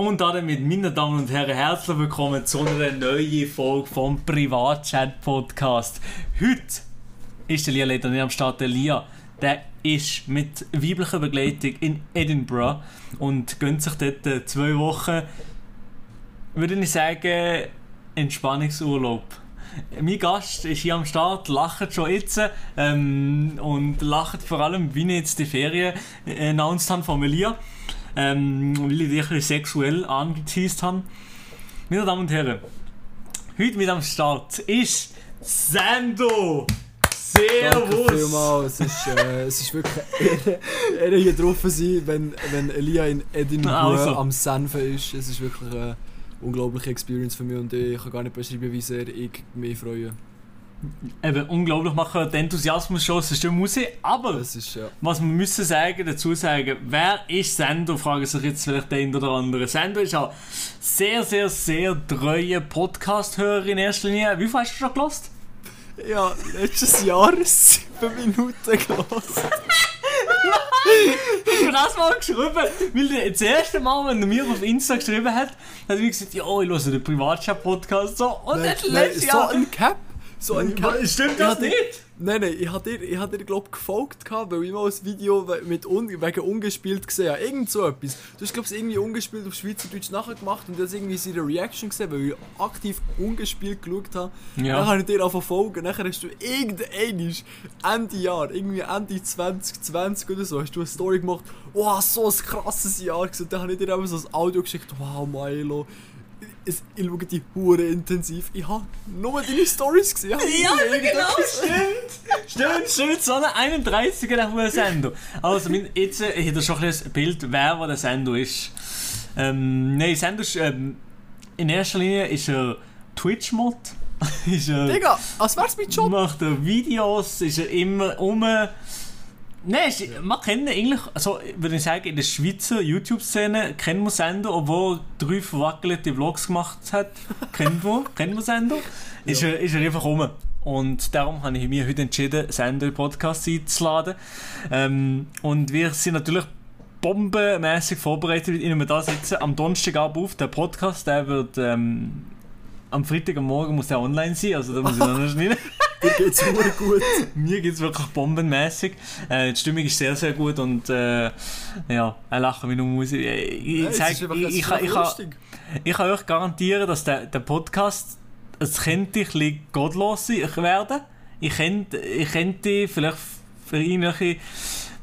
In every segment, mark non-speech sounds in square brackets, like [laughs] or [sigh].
Und damit, meine Damen und Herren, herzlich willkommen zu einer neuen Folge vom Privatchat-Podcast. Heute ist der Lia leider nicht am Start. Der Lia, der ist mit weiblicher Begleitung in Edinburgh und gönnt sich dort äh, zwei Wochen, würde ich sagen, Entspannungsurlaub. Mein Gast ist hier am Start, lacht schon jetzt ähm, und lacht vor allem, wie ich jetzt die Ferien äh, announced habe von Lia ähm, weil ich dich ein bisschen sexuell angeteased habe. Meine Damen und Herren, heute mit am Start ist Sando! Servus! Danke vielmals. Es ist, äh, es ist wirklich eine [laughs] Ehre, hier drauf zu sein, wenn, wenn Elia in Edinburgh also. am Senfen ist. Es ist wirklich eine unglaubliche Experience für mich und ich kann gar nicht beschreiben, wie sehr ich mich freue eben unglaublich machen, der Enthusiasmus schon, es ist schon Musik, aber ist, ja. was wir müssen sagen, dazu sagen, wer ist Sendo, fragen sich jetzt vielleicht der eine oder andere. Sendo ist auch sehr, sehr, sehr treue Podcast-Hörer in erster Linie. Wie viel hast du schon gelost? Ja, letztes Jahr sieben Minuten gelost. [laughs] ich habe das mal geschrieben, weil das erste Mal, wenn er mir auf Insta geschrieben hat, hat er mir gesagt, ja, ich höre den Privatchat-Podcast so. Und nein, dann letztes Jahr... So ein Cap so ein Ka Stimmt das nicht? Nein, nein, ich hatte dir, ich hatte dir glaub gefolgt, gehabt, weil ich mal ein Video mit un, wegen ungespielt gesehen habe. Irgend so etwas. Du hast, glaube ich, irgendwie ungespielt auf Schweizerdeutsch nachher gemacht und das irgendwie seine Reaction gesehen, weil ich aktiv ungespielt geschaut habe. Ja. Dann habe ich dir auch verfolgt. Nachher hast du irgendein Ende Jahr, irgendwie Ende 2020 oder so, hast du eine Story gemacht. Wow, so ein krasses Jahr. Und dann habe ich dir einfach so ein Audio geschickt. Wow, Milo es, ich schaue die Hure intensiv. Ich habe nur deine Stories gesehen. Ja, genau, stimmt. stimmt, stimmt. So eine 31er nach der Sendung. Also, jetzt äh, ich habe schon ein Bild, wer wo der Sendo ist. Ähm, nein, Sendo ist, ähm, in erster Linie ist er Twitch-Mod. [laughs] Digga, als wär's mein Job. Macht er Videos, ist er immer um Nein, man kennt eigentlich, also würde ich sagen, in der Schweizer YouTube-Szene kennt man Sender, obwohl er drei verwackelte Vlogs gemacht hat. [laughs] kennt man, kennt man Sender. Ist, ja. er, ist er einfach rum. Und darum habe ich mich heute entschieden, Sender in Podcast einzuladen. Ähm, und wir sind natürlich bombenmäßig vorbereitet, wie wir da sitzen. Am Donnerstagabend auf. Der Podcast, der wird ähm, am Freitag am Morgen muss der online sein, also da muss ich noch schneiden. [laughs] Dir geht's immer gut. [laughs] Mir geht's wirklich bombenmäßig. Äh, die Stimmung ist sehr, sehr gut und äh, ja, er lacht wie nur Musik. Äh, ich, ja, ich, ich, ich, kann, ich, kann, ich kann euch garantieren, dass der, der Podcast, es könnte ein bisschen gottlos werden. Ich könnte, ich könnte vielleicht für irgendwelche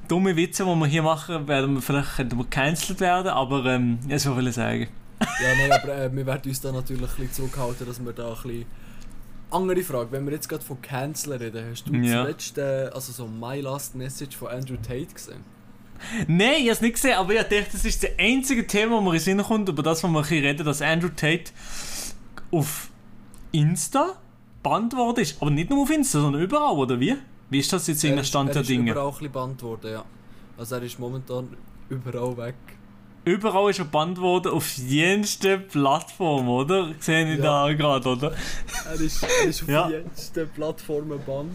dumme Witze, die wir hier machen, werden wir vielleicht gecancelt werden, aber ähm, das will ich sagen. Ja, nein, aber äh, wir werden uns da natürlich ein bisschen zurückhalten, dass wir da ein bisschen andere Frage, wenn wir jetzt gerade von Canceln reden, hast du ja. zuletzt äh, also so My Last Message von Andrew Tate gesehen? Nein, ich habe es nicht gesehen, aber ich dachte, das ist das einzige Thema, wo mir in Sinn kommt, über das, wir reden, dass Andrew Tate auf Insta bannt worden ist. Aber nicht nur auf Insta, sondern überall, oder wie? Wie ist das jetzt in der Stand der Dinge? Er ist überall ein bisschen bannt worden, ja. Also er ist momentan überall weg überall ist er gebannt worden auf jenste Plattform, oder? Sehe ich ja. da gerade, oder? Er ist, er ist auf ja. jenste Plattformen gebannt.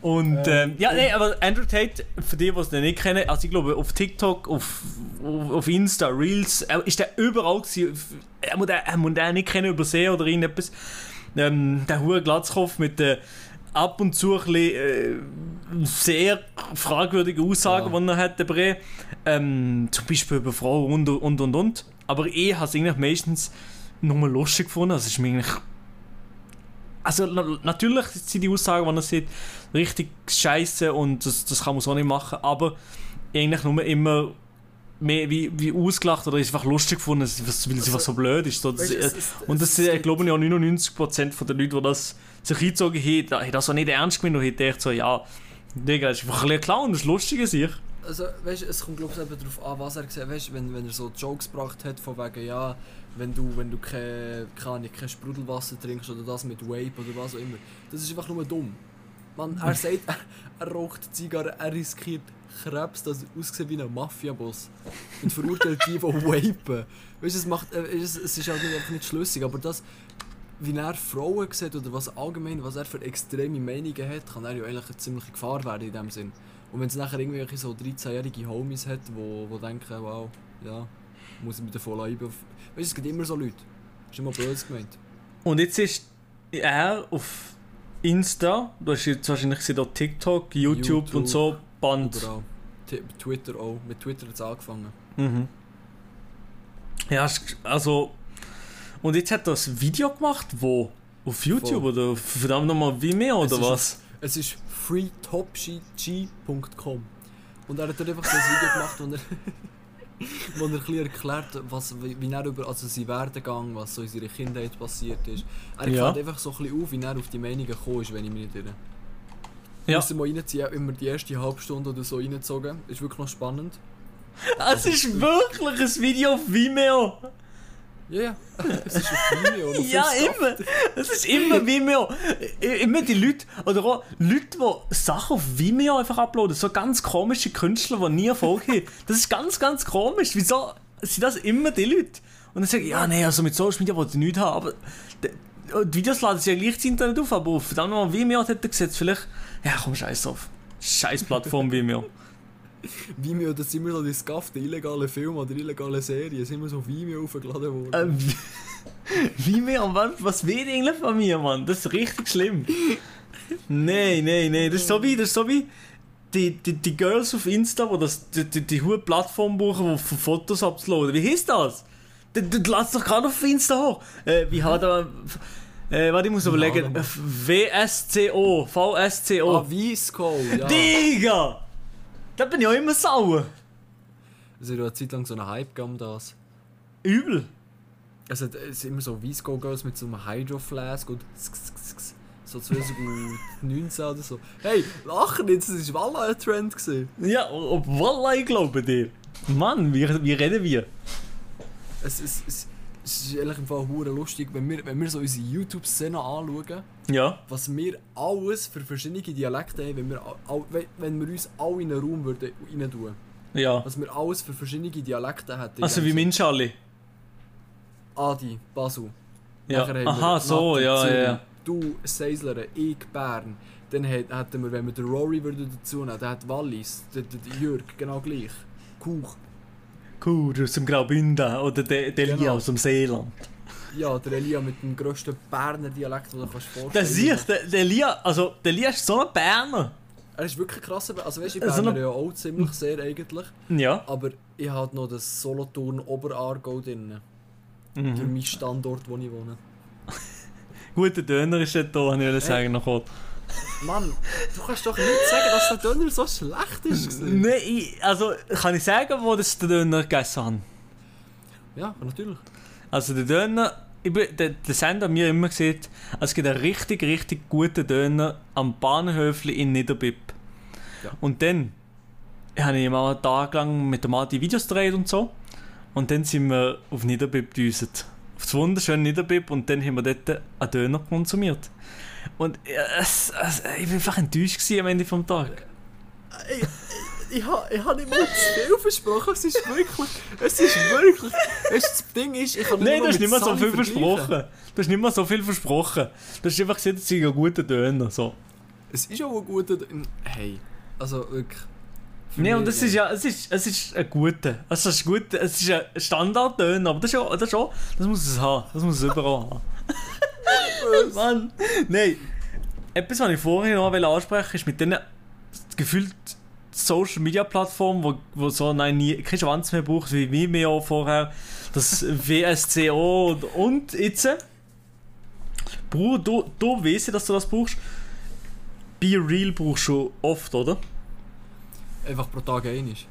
Und ähm, ähm, ja, nee, aber Andrew Tate, für die, die es nicht kennen, also ich glaube auf TikTok, auf, auf Insta, Reels, ist der überall gewesen. Er muss den, er muss den nicht kennen, übersehen oder irgendetwas. Ähm, der hohe Glatzkopf mit der ab und zu ein bisschen, äh, sehr fragwürdige Aussagen, ja. die er hat, der ähm, Zum Beispiel über Frauen und und und und. Aber ich habe es eigentlich meistens nochmal lustig gefunden. Also, ist mir eigentlich also na, natürlich sind die Aussagen, die er sieht, richtig scheiße und das, das kann man so nicht machen, aber eigentlich nur immer mehr wie, wie ausgelacht oder ist einfach lustig gefunden, weil es also, einfach so blöd ist. Es, und das es, glaube ich auch 99% der Leute, die das sich eingezogen haben, haben das auch nicht ernst gemeint und gedacht so, ja, Digga, das ist einfach ein bisschen Clown, das ist lustig an sich. Also, weißt du, es kommt glaube ich eben darauf an, was er gesagt hat, wenn, wenn er so Jokes gebracht hat, von wegen, ja, wenn du, wenn du kein, kein, kein Sprudelwasser trinkst oder das mit Vape oder was auch immer, das ist einfach nur dumm. Man, er [laughs] sagt, er, er raucht Zigarre, er riskiert Krebs, das aussieht wie ein Mafia-Boss und verurteilt die, die [laughs] vapen. Weißt du, es, macht, äh, es, es ist halt nicht, nicht schlüssig, aber das, wie er Frauen sieht oder was allgemein, was er für extreme Meinungen hat, kann er ja eigentlich eine ziemliche Gefahr werden in dem Sinn. Und wenn es nachher irgendwelche so 13-jährige Homies hat, wo, wo denken, wow, ja, muss ich mich davon einbauen. Weißt du, es gibt immer so Leute. Das ist immer böse gemeint. Und jetzt ist er auf Insta, du hast jetzt wahrscheinlich gesehen, dort TikTok, YouTube, YouTube, und so, Band. Überall. Twitter auch. Mit Twitter hat es angefangen. Mhm. Ja, also. Und jetzt hat er ein Video gemacht, wo? Auf YouTube Voll. oder verdammt nochmal Vimeo Es oder ist was? Es ist freetopg.com. Und er hat dann einfach so ein Video gemacht, wo er, [laughs] wo er ein bisschen erklärt, was, wie, er über also sein Werdegang, was so in seiner Kindheit passiert ist. Er Ja. klärt einfach so ein bisschen auf, wie er auf die Meinungen gekommen ist, wenn ich mich nicht irre. Ja. Müssen wir reinziehen, immer die erste halbe Stunde oder so reingezogen. Ist wirklich noch spannend. [laughs] Es ist wirklich ein Video auf Vimeo! Ja, ja. es ist auf Vimeo. Ja, immer! Es ist immer Vimeo! Immer die Leute, oder auch Leute, die Sachen auf Vimeo einfach uploaden, so ganz komische Künstler, die nie Erfolg haben. Das ist ganz, ganz komisch. Wieso sind das immer die Leute? Und dann sagen, ja, nee, also mit Social Media wollte ich nichts haben, aber die, Videos laden sich ja gleich ins Internet auf, aber auf verdammt nochmal Vimeo hat er gesetzt, vielleicht, ja komm, scheiß drauf. Scheiß Plattform Vimeo. Vimeo, das sind immer so die scufften illegalen Filme oder illegale Serien, sind immer so auf Vimeo aufgeladen worden. Ähm, Vimeo, Mann, was will eigentlich von mir, Mann? Das ist richtig schlimm. Nein, nein, nein, das ist so wie, das ist so wie die, die, die Girls auf Insta, die das, die, die, die hohe Plattform um für Fotos abzuladen. Wie heißt das? Du ladst doch gerade auf Insta hoch. Äh, wie hat er... Äh, warte, ich muss überlegen. WSCO, VSCO. Ah, Visco, ja. Digga! Da bin ich auch immer sauer. Es hat ja eine Zeit lang so einen Hype gegeben um das. Übel. Hat es sind immer so Visco Girls mit so einem Hydro Flask und so 2019 oder so. Hey, lachen jetzt, das war Walla ein Trend gewesen. Ja, ob Wallah, ich glaube dir. Mann, wie, wie reden wir? Es, es, es, es ist ehrlich im Fall hure lustig, wenn wir, wenn wir so unsere YouTube-Szene anschauen, Ja. was wir alles für verschiedene Dialekte haben, wenn wir, all- wenn- wir uns alle in einen Raum würden rein tun. Ja. Was wir alles für verschiedene Dialekte hätten. Also wie Minschali. Adi, Basel. Ja. Nachher haben Aha, so, Nati, ja, Zürich, ja, ja. Du, Seisler, ich, Bern. Dann hätt- hätten wir, wenn wir den Rory würden dazu nehmen, dann hat Wallis, der, der Jürg, genau gleich. Kuch. Cool, aus dem Graubünden oder der, der Lia Genau. aus dem Seeland. Ja, der Elia mit dem grössten Berner Dialekt, den du kannst vorstellen Der sieht, der, der Lia, also der Lia ist so ein Berner. Er ist wirklich krass, also weißt du, ich eine- ja auch ziemlich sehr eigentlich. Ja. Aber ich habe noch das Solothurn Oberaargau drin. Für Mhm. meinen Standort, wo ich wohne. Guter Döner ist dort da, wollte ich sagen noch kurz. Mann, du kannst doch nicht sagen, dass der Döner so schlecht ist. Nein, also kann ich sagen, wo das der Döner gegessen haben? Ja, natürlich. Also der Döner, ich bin, der, der Sender hat mir immer gesagt, es gibt einen richtig, richtig guten Döner am Bahnhöfli in Niederbipp. Ja. Und dann habe ich mal einen Tag lang mit dem Adi Videos gedreht und so. Und dann sind wir auf Niederbipp gedüset. Auf das wunderschöne Niederbipp und dann haben wir dort einen Döner konsumiert. Und äh, es, es, ich war einfach enttäuscht am Ende des Tages. Ich, ich, ha- ich habe nicht mal zu viel versprochen, es ist wirklich, es ist wirklich, das Ding ist, ich kann Nein, du mal hast nicht mehr so viel versprochen. Du hast nicht mehr so viel versprochen. Du hast einfach gesagt, es sei ein guter Döner. So. Es ist auch ein guter, hey, also wirklich. Mich- und es ist ja, es ist, es ist ein guter. Also es ist gut, es ist ein Standarddöner, aber das ist ja, das ist auch, das muss es haben. Das muss es überall haben. [laughs] Mann, nein. Etwas, was ich vorhin noch ansprechen ist mit diesen gefühlt Social Media Plattformen, wo, wo so nein, nie, kein Schwanz mehr braucht, wie Vimeo vorher, das [laughs] WSCO und, und jetzt. Bruder, du, du weißt ja, dass du das brauchst. Be Real brauchst du oft, oder? Einfach pro Tag einig.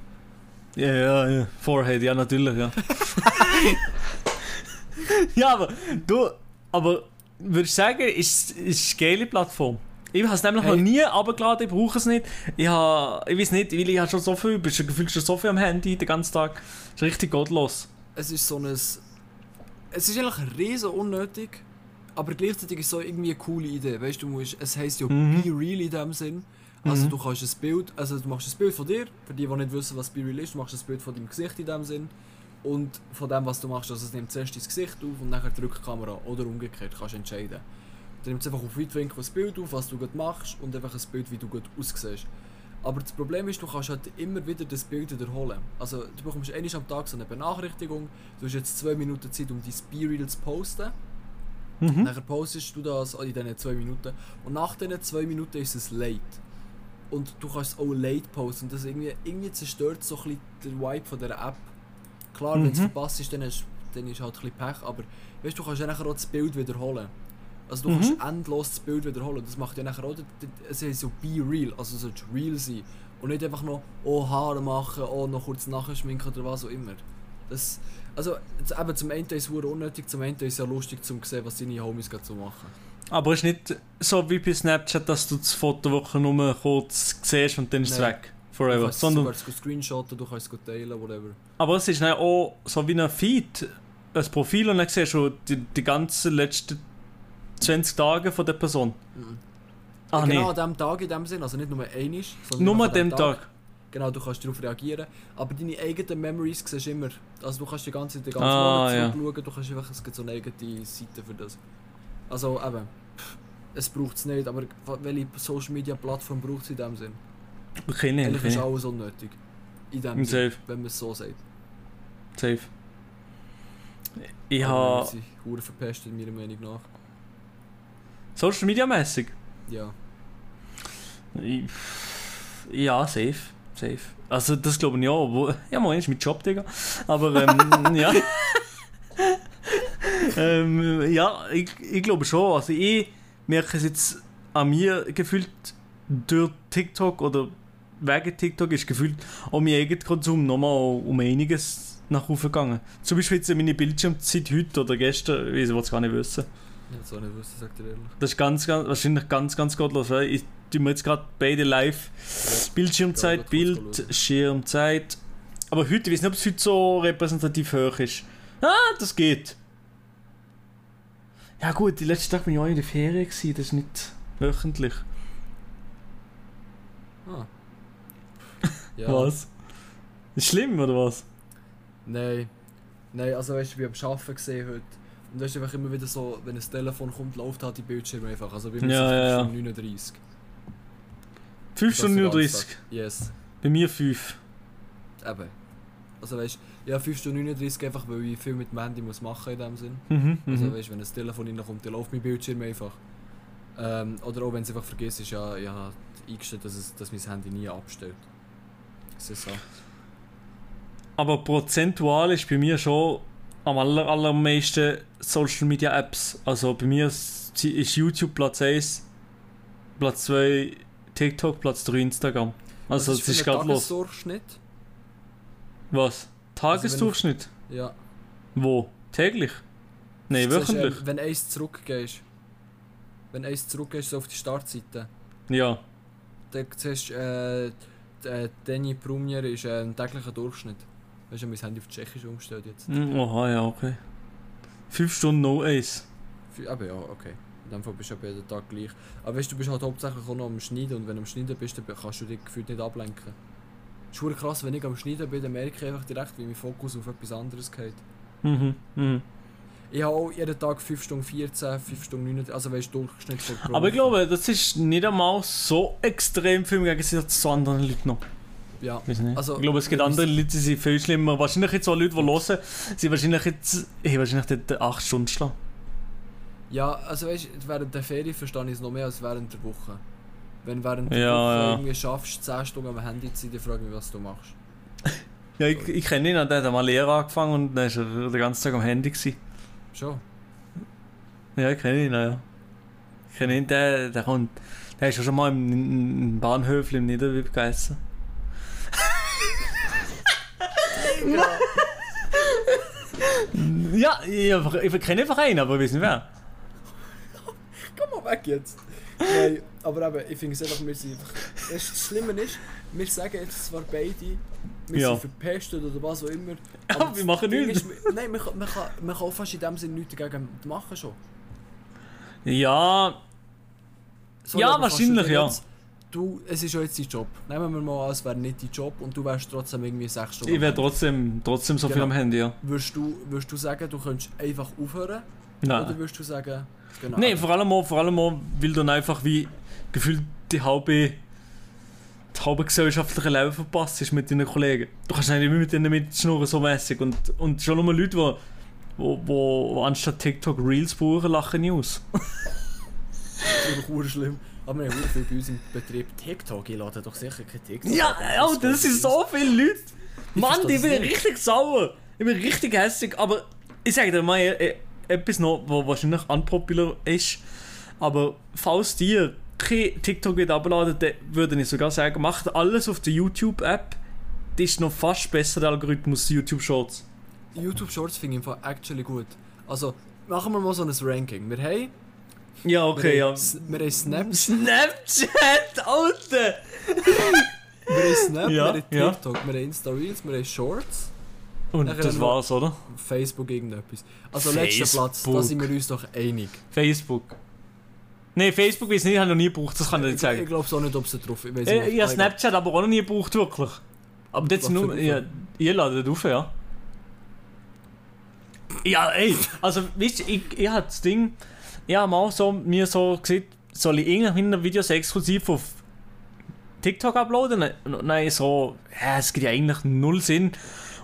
Ja, ja, ja. Forehead, ja, natürlich, ja. [laughs] [laughs] ja, aber du, aber würdest du sagen, ist ist eine geile Plattform? Ich habe es nämlich Hey. noch nie runtergeladen, ich brauche es nicht. Ich habe, ich weiß nicht, weil ich habe schon so viel, bist du gefühlt schon so viel am Handy den ganzen Tag. Das ist richtig gottlos. Es ist so ein, es ist eigentlich riesen unnötig, aber gleichzeitig ist es so irgendwie eine coole Idee. Weißt du, du musst, es heisst ja Mhm. Be Real in dem Sinn. Also Mhm. du kannst ein Bild, also du machst ein Bild von dir, für die, die nicht wissen, was Be Real ist, du machst ein Bild von deinem Gesicht in dem Sinn. Und von dem, was du machst, also es nimmt zuerst dein Gesicht auf und nachher drückt die Kamera. Oder umgekehrt, kannst du entscheiden. Dann nimmt es einfach auf Weitwinkel ein Bild auf, was du gut machst und einfach ein Bild, wie du gut aussiehst. Aber das Problem ist, du kannst halt immer wieder das Bild wiederholen. Also du bekommst einmal am Tag so eine Benachrichtigung, du hast jetzt zwei Minuten Zeit, um dein B-Reel zu posten. Mhm. Nachher postest du das in diesen zwei Minuten. Und nach diesen zwei Minuten ist es late. Und du kannst es auch late posten. Und das irgendwie, irgendwie zerstört so ein bisschen den Vibe von dieser App. Klar, wenn es Mhm. verpasst ist, dann ist, dann ist halt ein bisschen Pech. Aber weißt, du kannst ja nachher auch das Bild wiederholen. Also du Mhm. kannst endlos das Bild wiederholen. Das macht ja nachher auch, es soll so be real, also es soll real sein. Und nicht einfach noch, oh Haare machen, oh noch kurz nachschminken oder was auch immer. Das, also eben zum einen ist es unnötig, zum einen ist es ja lustig zum sehen, was deine Homies gerade so machen. Aber es ist nicht so wie bei Snapchat, dass du das Foto nur kurz siehst und dann ist es Nein. Weg. Du Forever. kannst Sondern, sogar es screenshotten, du kannst es teilen, whatever. aber es ist dann auch so wie ein Feed, ein Profil und dann siehst du die, die ganzen letzten 20 Tage von der Person. Mhm. Ah genau nee, an diesem Tag in dem Sinn, also nicht nur einisch, sondern nur an dem Tag. Genau, du kannst darauf reagieren. Aber deine eigenen Memories siehst du immer. Also du kannst die ganze Zeit den ganzen Ah, Monat ja. zurückschauen, du kannst einfach, es gibt so eine eigene Seite für das. Also eben, es braucht es nicht, aber welche Social Media Plattform braucht es in dem Sinn? Okay, nee, Eigentlich ist alles unnötig. In dem Im Sinn, Safe. wenn man es so sagt. Safe. Ich habe Sie Huren verpestet, meiner Meinung nach. Social Media mäßig. Ja. Ich- Ja, safe. Safe. Also das glaube ich auch. Wo, ja, [laughs] man ist mit Job, Digga. Aber ähm, [laughs] ja. ähm, ja, ich, ich glaube schon. Also ich merke es jetzt an mir gefühlt durch TikTok oder wegen TikTok ist gefühlt auch mein eigener Konsum nochmal um einiges nach oben gegangen. Zum Beispiel jetzt meine Bildschirmzeit heute oder gestern, ich will es gar nicht wissen. Nicht so nicht wissen, sagt er ehrlich. Das ist ganz, ganz, wahrscheinlich ganz, ganz gottlos. Weil ich tue mir jetzt gerade beide live Bildschirmzeit, Ja, grad kurz Bildschirmzeit. Aber heute, ich weiß nicht, ob es heute so repräsentativ hoch ist. Ah, das geht. Ja gut, die letzten Tag bin ich auch in der Ferien gewesen, das ist nicht wöchentlich. Ah. Ja. Was? Ist schlimm, oder was? Nein. Nein, also weißt du, ich bin am Arbeiten gesehen heute. Und da ist einfach immer wieder so, wenn ein Telefon kommt, läuft halt die Bildschirme einfach. Also bei mir Ja, sind ja, es ja. 39. 5 Das Stunden den ganzen 39. Tag. Yes. Bei mir 5. Eben. Also weißt du, ja 5 Stunden 39 einfach, weil ich viel mit dem Handy muss machen in dem Sinn. Mhm, Also mhm. weißt du, wenn ein Telefon reinkommt, dann läuft mein Bildschirm einfach. Ähm, oder auch wenn es einfach vergisst, ist ja, ich habe eingestellt, dass, es, dass mein Handy nie abstellt. Ist so. Aber prozentual ist bei mir schon am aller, allermeisten Social Media Apps. Also bei mir ist ist YouTube Platz 1, Platz 2 TikTok, Platz 3 Instagram. Also das ist einen gerade los. Tagesdurchschnitt? Was? Tagesdurchschnitt? Ja. Wo? Täglich? Nein, wöchentlich. ähm, wenn eins zurückgehst, wenn eins zurückgehst so auf die Startseite, Ja. dann siehst du, äh, äh, Danny Prunier ist äh, ein täglicher Durchschnitt. Weißt du, mein Handy auf Tschechisch umgestellt jetzt. Hm, Oha, ja, okay. 5 Stunden no Ace. Aber ja, okay. In dem Fall bist du jeden Tag gleich. Aber weißt du, du bist halt hauptsächlich auch noch am Schneiden und wenn du am Schneiden bist, dann kannst du dich gefühlt nicht ablenken. Es ist krass, wenn ich am Schneiden bin, dann merke ich einfach direkt, wie mein Fokus auf etwas anderes geht. Mhm, mhm. Ich habe auch jeden Tag 5 Stunden 14, 5 Stunden 9, also weißt du, Durchschnitt von pro Aber ich glaube, das ist nicht einmal so extrem viel im Gegensatz zu anderen Leuten noch. Ja. Also, ich glaube, es gibt andere Leute, die sind viel schlimmer. Wahrscheinlich jetzt auch Leute, die hören, sind wahrscheinlich jetzt, hey, wahrscheinlich dort 8 Stunden schlafen. Ja, also weißt du, während der Ferien verstehe ich es noch mehr als während der Woche. Wenn während der Ja, Woche ja. irgendwie schaffst, 10 Stunden am Handy zu sein, dann frage ich mich, was du machst. [laughs] Ja, ich, ich kenne ihn, der hat mal Lehre angefangen und dann war er den ganzen Tag am Handy. Gewesen. Schon? Ja, ich kenne ihn, ja. Ich kenne ihn, der, der kommt, der ist ja schon mal im, im Bahnhöfel im Niederwib gegessen. ja, ich, ich kenne einfach einen, aber ich weiß nicht wer. Komm mal weg jetzt! Nein, aber eben, ich finde es einfach, wir sind einfach... Das das Schlimme ist, wir sagen jetzt zwar beide, wir Ja. sind verpestet oder was auch immer. [laughs] Aber das wir machen nichts. ist, wir- Nein, man kann, man, kann, man kann fast in dem Sinne nichts dagegen machen schon. Ja, Sorry, Ja, wahrscheinlich, ja. jetzt- Du, es ist ja jetzt dein Job. Nehmen wir mal an, es wäre nicht dein Job und du wärst trotzdem irgendwie 6 Stunden. ich wäre trotzdem, trotzdem so viel Genau. am Handy, ja. Würdest du, würdest du sagen, du könntest einfach aufhören? Nein. Oder würdest du sagen, genau. Nein, vor allem auch, vor allem auch, weil dann einfach wie gefühlt die halbe, das halbe gesellschaftliche Leben verpasst ist mit deinen Kollegen. Du kannst nicht mehr mit denen mitschnurren, so mäßig. Und, und schon nur Leute, die wo, wo, wo anstatt TikTok Reels brauchen, lachen nicht aus. Das ist doch schlimm. Aber wir haben viel bei uns im Betrieb TikTok. Ich lade doch sicher kein TikTok. Ja, oh, das sind so viele Leute. Mann, verstehe ich das bin nicht. richtig sauer. Ich bin richtig hässlich. Aber ich sage dir mal äh, etwas noch, was wahrscheinlich unpopular ist. Aber falls dir kein TikTok wird abladen, dann würde ich sogar sagen, macht alles auf der YouTube-App. Das ist noch fast besser der Algorithmus YouTube Shorts. YouTube Shorts finde ich im Fall actually gut. Also, machen wir mal so ein Ranking. Wir haben, Ja, okay, wir ja. haben, S- wir haben Snap, Snapchat, Alter! wir haben, Snap Ja, wir haben ja. TikTok, wir haben Insta Reels, wir haben Shorts, Und Nachher das war's, oder? Facebook irgendetwas. Also letzter Platz, da Facebook. sind wir uns doch einig. Facebook. Nee, Facebook weiß nicht, ich habe noch nie gebraucht, das kann ich nicht Ich, sagen. ich glaube auch nicht, ob es drauf ist. Äh, ich habe Snapchat aber auch noch nie gebraucht, wirklich. Aber das nur. Ja, ihr ladet auf, ja. Ja, ey, also, weißt du, ich, ich habe das Ding. Ich habe mal so, mir so gesehen, soll ich irgendwelche Videos exklusiv auf TikTok uploaden? Und Nein, so, ja, es gibt ja eigentlich null Sinn.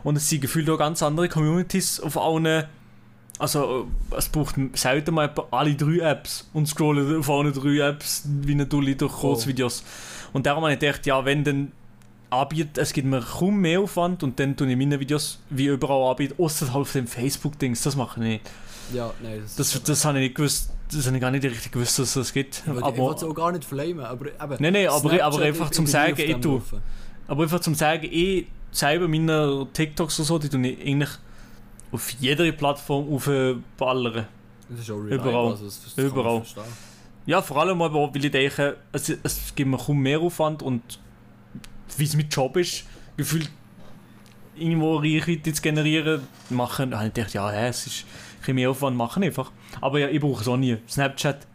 Und es sind gefühlt auch ganz andere Communities auf allen. Also, es braucht selten mal alle drei Apps und scrollen allen drei Apps wie eine Dulli durch Kurzvideos. Und darum habe ich gedacht, ja, wenn dann anbietet, es gibt mir kaum mehr Aufwand und dann tue ich meine Videos wie überall anbieten, außer halt auf dem Facebook-Dings, das mache ich nicht. Ja, nein, das, Das, das habe ich nicht gewusst, das habe ich gar nicht richtig gewusst, dass das gibt. aber, ich Aber, wollte es auch gar nicht flamen, aber eben... Nein, nein, aber- aber einfach zum Sagen, ich dem tu. laufen. aber einfach zum sagen, ich selber meine TikToks oder so, die tue ich eigentlich auf jeder Plattform aufballern. Das ist auch reliable, Überall. Also das, das Überall. Ja, vor allem aber, weil ich denke, es, es gibt mir kaum mehr Aufwand und wie es mein Job ist, gefühlt irgendwo Reichweite zu generieren, machen, habe ich gedacht, ja, hä, es ist ein mehr Aufwand, machen einfach. Aber ja, ich brauche es auch nie. Snapchat,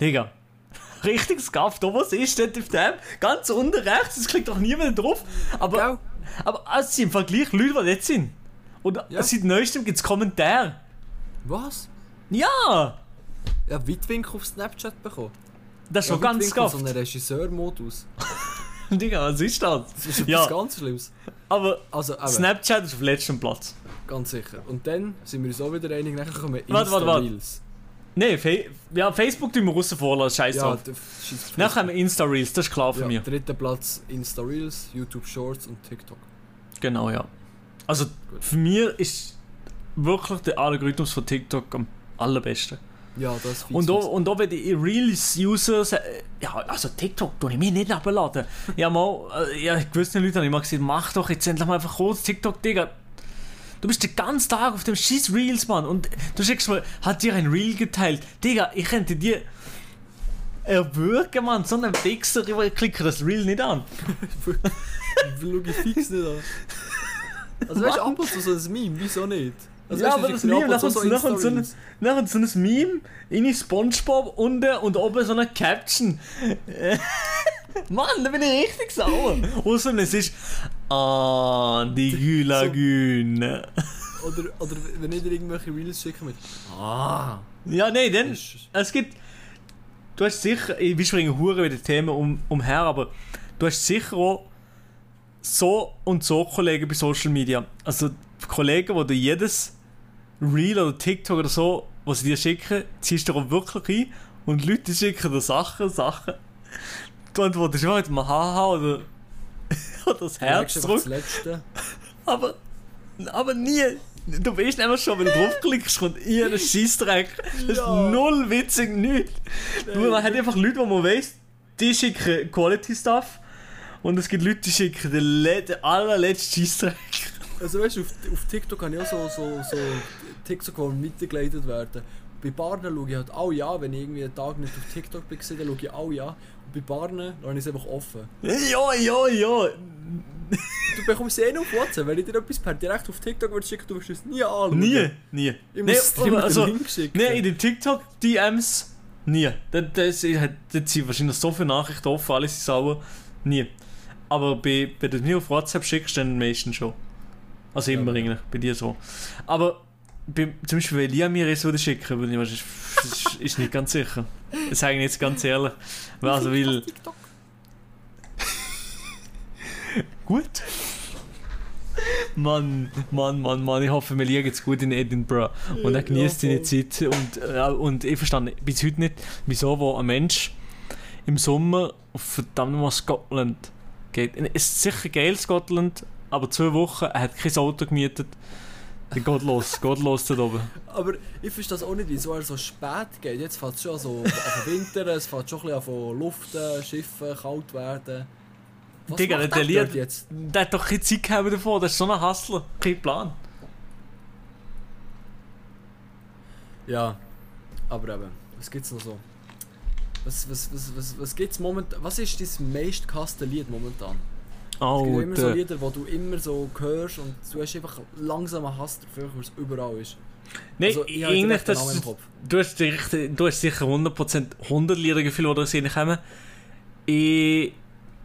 Digga, [laughs] richtig scuffed, oh, was ist denn auf dem? Ganz unten rechts, es klickt doch niemand drauf. Aber, Gell? aber es sind im Vergleich Leute, die dort sind. Und Ja. seit neuestem gibt es Kommentare. Was? Ja, Ja, Weitwinkel auf Snapchat bekommen. das ist ja, schon ganz Weitwinkel, so einen Regisseur-Modus. [laughs] Digga, was ist das? Das ist etwas Ja. ganz Schlimmes. Aber Also, eben, Snapchat ist auf letztem Platz. ganz sicher. Und dann sind wir uns auch wieder einig, nachher kommen warte. Insta-Reels. Nee, Fe ja, Facebook tun wir außen vor lassen, scheiß Ja, drauf. Dann haben wir Insta-Reels, das ist klar für ja, mich. dritter Platz Insta-Reels, YouTube Shorts und TikTok. Genau, ja. Also, für mich ist wirklich der Algorithmus von TikTok am allerbesten. Ja, das ist Und auch, und auch wenn die Reels-User sagen, ja, also TikTok tue ich mich nicht abladen. ja, mal, äh, ja, gewissen Leuten habe ich mal gesagt, mach doch jetzt endlich mal einfach kurz TikTok, Digga. Du bist den ganzen Tag auf dem scheiß Reels, Mann. Und du schickst mal, hat dir ein Reel geteilt. Digga, ich könnte dir erwürgen, Mann. So ein Wichser, ich klicke das Reel nicht an. [laughs] Ich fix nicht an. Also weißt du, ab und zu so ein Meme, wieso nicht? Also, ja, weißt aber das Meme, zu nachher so, nachher so, ein, nachher so ein Meme, in Spongebob unten und oben so eine Caption. [laughs] Mann, da bin ich richtig sauer. Außerdem es ist Ah, die Gülagüne. Oder, oder wenn ich dir irgendwelche Reels schicke mit Ah, Ja, das ist- Es gibt. Du hast sicher. Ich- Wir springen Huren mit den Themen um, umher, aber du hast sicher auch so und so Kollegen bei Social Media. Also Kollegen, wo du jedes Reel oder TikTok oder so, was sie dir schicken, ziehst du auch wirklich ein und Leute schicken dir Sachen, Sachen. Du antwortest immer mit einem Haha oder, [laughs] oder das Herz einfach zurück. das Letzte. Aber, aber nie. Du weißt einfach schon, wenn du draufklickst, kommt irgendein Scheissdreck. Das Ja. ist null witzig, nichts. Du, man hat einfach Leute, die man weiss, die schicken Quality Stuff. Und es gibt Leute, die schicken den, den allerletzten Scheissdreck. Also weißt du, auf, auf TikTok habe ich auch so, so, so TikTok, die weitergeleitet werden. Bei Barnen schaue ich halt alle an, wenn ich irgendwie einen Tag nicht auf TikTok bin, dann schaue ich alle an. Und bei Barnen lasse ich es einfach offen. Ja, ja, ja. Du bekommst eh noch auf WhatsApp, wenn ich dir etwas per direkt auf TikTok würde schicken, du wirst es nie anschauen. Nie, nie. Ich Nee, muss dir immer also, Link schicken. nee, in den TikTok-DMs nie. Das, das, das, das sind wahrscheinlich so viele Nachrichten offen, alle sind sauer. Nie. Aber bei, wenn du mir auf WhatsApp schickst, dann meistens schon. Also immer Ja, eigentlich, bei dir so. Aber bei, zum Beispiel, wenn Lia mir es würde schicken, würde ich ist, ist nicht ganz sicher. Das sage ich jetzt ganz ehrlich. Weil, Also, weil, TikTok. gut. Mann, Mann, Mann, Mann, ich hoffe, wir liegen jetzt gut in Edinburgh und er genießt Ja, seine Zeit. Und, äh, und ich verstehe bis heute nicht, wieso wo ein Mensch im Sommer auf verdammt nochmal Scotland geht. Es ist sicher geil, Scotland, aber zwei Wochen, er hat kein Auto gemietet. Dann geht los, geht los da oben. Aber ich verstehe das auch nicht, wieso er so spät geht. Jetzt fängt es schon so an Winter, es fängt schon ein bisschen an von Luften, Schiffen, kalt werden. Was Digga, macht der der dort jetzt? Der hat doch keine Zeit gehabt davon, das ist so ein Hustler, kein Plan. Ja, aber eben, was gibt's noch so? Was, was, was, was, was gibt's momentan? Was ist dein meist gehasste Lied momentan? Es gibt immer so. Lieder, die du immer so hörst und du hast einfach langsam einen Hass dafür, weil es überall ist. Nein, Also, ich habe eigentlich, das, du, hast direkt, du hast sicher 100% 100 Lieder gefühlt, die da reinkommen. Ich.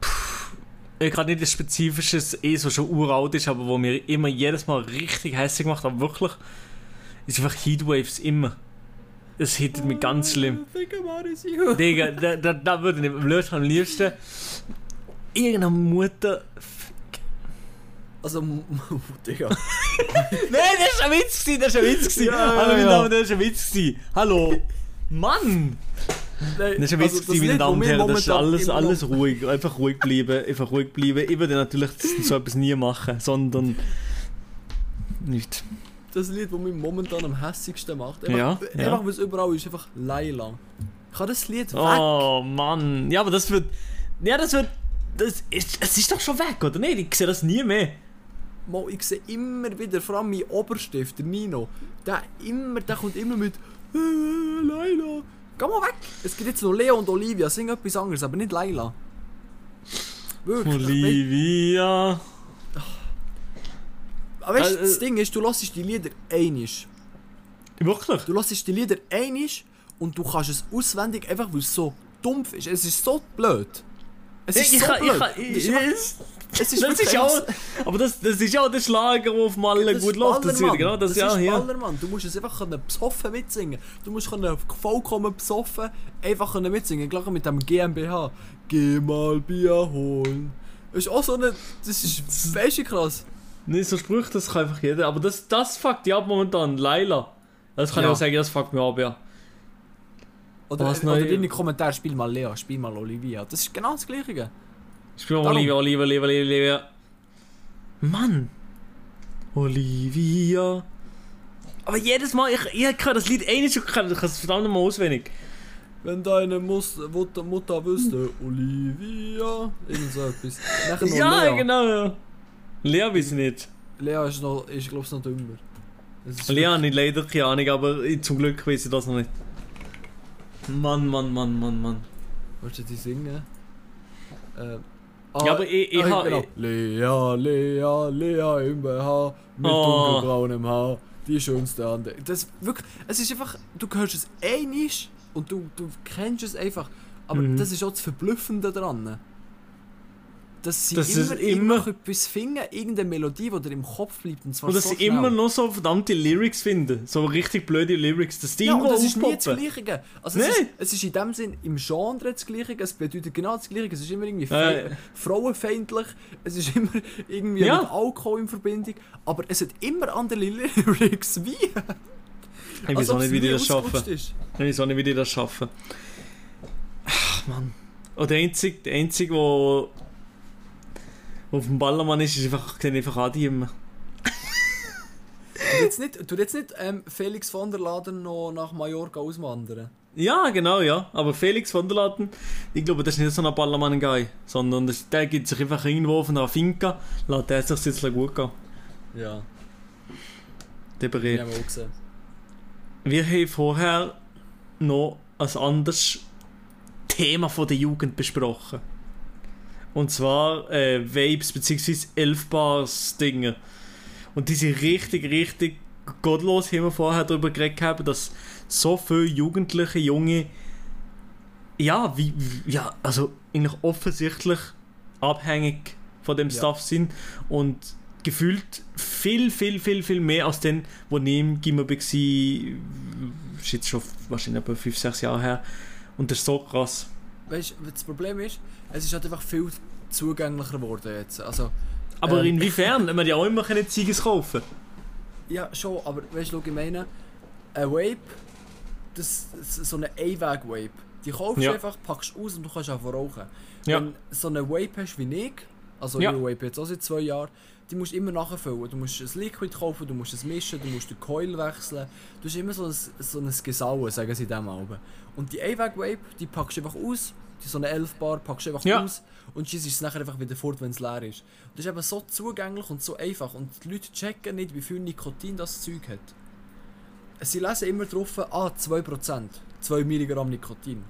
pff, Ich habe nicht ein spezifisches, eh so schon uralt ist, aber wo mir immer jedes Mal richtig hässlich macht, aber wirklich, ist einfach Heatwaves immer. Es hittet mich ganz schlimm. You. Digga, da, da, da würde ich am liebsten- am liebsten irgendeine Mutter. Also, Digga. [laughs] Nein, das war ein Witz, das war ein Witz. Ja, Hallo, meine ja. Damen, das war ein Witz. Hallo. Mann! Nein, Das ist ein Witz, also, meine Damen und Herren. Das ist alles, alles ruhig. Einfach ruhig bleiben. Einfach ruhig bleiben. Ich würde natürlich so etwas nie machen, sondern. [laughs] Nicht. Das Lied, das mich momentan am hässigsten macht. Einfach, Ja, einfach ja. weil es überall ist, einfach Laila. Ich kann das Lied weg. Oh Mann. Ja, aber das wird. Ja, das wird. Das ist, es ist doch schon weg, oder nicht? Ich sehe das nie mehr. Mal, ich sehe immer wieder, vor allem mein Oberstift, der Nino, der, immer, der kommt immer mit äh, Laila. Geh mal weg! Es gibt jetzt noch Leo und Olivia, sing etwas anderes, aber nicht Laila. Wirklich. Olivia. Aber weißt, du, Äh, das äh. Ding ist, du lässt die Lieder einisch. Wirklich? Du lässt die Lieder einisch und du kannst es auswendig, einfach weil es so dumpf ist. Es ist so blöd. Es ist ich so kann, blöd. ich kann, ich, es ist ist das ist auch, aber das, das ist auch der Schlager, der auf Malle Das gut ist läuft. Das ist genau das, das ja, ist. Ballermann. Du musst es einfach können besoffen mitsingen. Du musst können vollkommen besoffen einfach können mitsingen. Gleich mit dem GmbH. Geh mal Bier holen. Das ist auch so eine. Das ist weißt du krass. Nicht so Sprüche, das kann einfach jeder. Aber das, das fuckt ja ab momentan. Laila. Das kann Ja. ich auch sagen, das fuckt mich ab, ja. Oder, Was oder neu- in den Kommentaren spiel mal Lea, spiel mal Olivia. Das ist genau das Gleiche. Spiel mal Darum. Olivia, Olivia, Olivia, Olivia. Mann! Olivia. Aber jedes Mal, ich, ich kann das Lied einmal schon gekannt, ich kann es verdammt mal auswendig. Wenn deine Mus Mutter, Mutter wüsste, Olivia. Irgend so etwas. Ja, genau, ja. Lea weiß ich nicht. Lea ist, noch, ist glaube ich, noch dümmer. Lea habe ich leider keine Ahnung, aber ich- zum Glück weiß ich das noch nicht. Mann, Mann, Mann, Mann, Mann. Willst du die singen? Äh, Ja, aber ich- ich ha- genau. Lea, Lea, Lea im BH mit Oh. dunkelbraunem Haar. Die schönste an der. Das wirklich, es ist einfach, du hörst es einig und du, du kennst es einfach. Aber Mhm. das ist auch das Verblüffende daran. Dass sie Das immer, immer- etwas finden, irgendeine Melodie, die dir im Kopf bleibt. Und zwar Und dass so sie immer noch so verdammte Lyrics finden. So richtig blöde Lyrics. Das Ding Ja, und das ist nie das. Gleiche. Also es, Nee. ist, es ist in dem Sinn im Genre das Gleiche, es bedeutet genau das Gleiche. Es ist immer irgendwie Äh. fe frauenfeindlich, es ist immer irgendwie Ja. mit Alkohol in Verbindung, aber es hat immer andere [laughs] Lyrics wie. Ich weiß auch nicht, es wie die das schaffen. Ich weiß auch nicht, wie die das schaffen. Ach, Mann. Und der Einzige, der Einzige, der auf dem Ballermann ist, ist einfach, den einfach immer. Und jetzt nicht, tut jetzt nicht ähm, Felix von der Laden noch nach Mallorca auswandern? Ja, genau, ja. Aber Felix von der Laden, ich glaube, das ist nicht so ein Ballermann-Guy, sondern das, der gibt sich einfach irgendwo auf einer Finca, lässt der sich jetzt gut gehen. Ja, Der Berät. auch gesehen. Wir haben vorher noch ein anderes Thema von der Jugend besprochen. Und zwar äh, Vapes bzw. Elfbars-Dinge. Und die sind richtig, richtig gottlos, haben wir vorher darüber geredet haben, dass so viele Jugendliche, Junge, ja, wie, ja, also eigentlich offensichtlich abhängig von dem Ja. Stuff sind und gefühlt viel, viel, viel, viel mehr als den, wo ich im Gimmer war, ist jetzt schon wahrscheinlich etwa 5, 6 Jahre her. Und das ist so krass. Weißt du, das Problem ist, es ist halt einfach viel zugänglicher geworden jetzt. Also, Aber Ähm. inwiefern? Man ja auch immer keine Ziegis kaufen. Ja, schon, aber weißt du, ich meine, ein Vape, das, das ist so eine Einweg-Vape. Die kaufst du Ja. einfach, packst aus und du kannst einfach rauchen. Ja. Wenn du so eine Vape hast wie ich, also Ja. ich vape jetzt auch seit zwei Jahren, die musst du immer nachfüllen. Du musst ein Liquid kaufen, du musst es mischen, du musst den Coil wechseln. Du hast immer so ein, so ein Gesauen, sagen sie diesem Alben. Und die Einweg-Vape, die packst du einfach aus, so eine 11 Bar packst du einfach Ja. aus und schießt es nachher einfach wieder fort, wenn es leer ist. Und das ist eben so zugänglich und so einfach und die Leute checken nicht, wie viel Nikotin das Zeug hat. Sie lesen immer drauf, ah, 2%, 2 Milligramm Nikotin.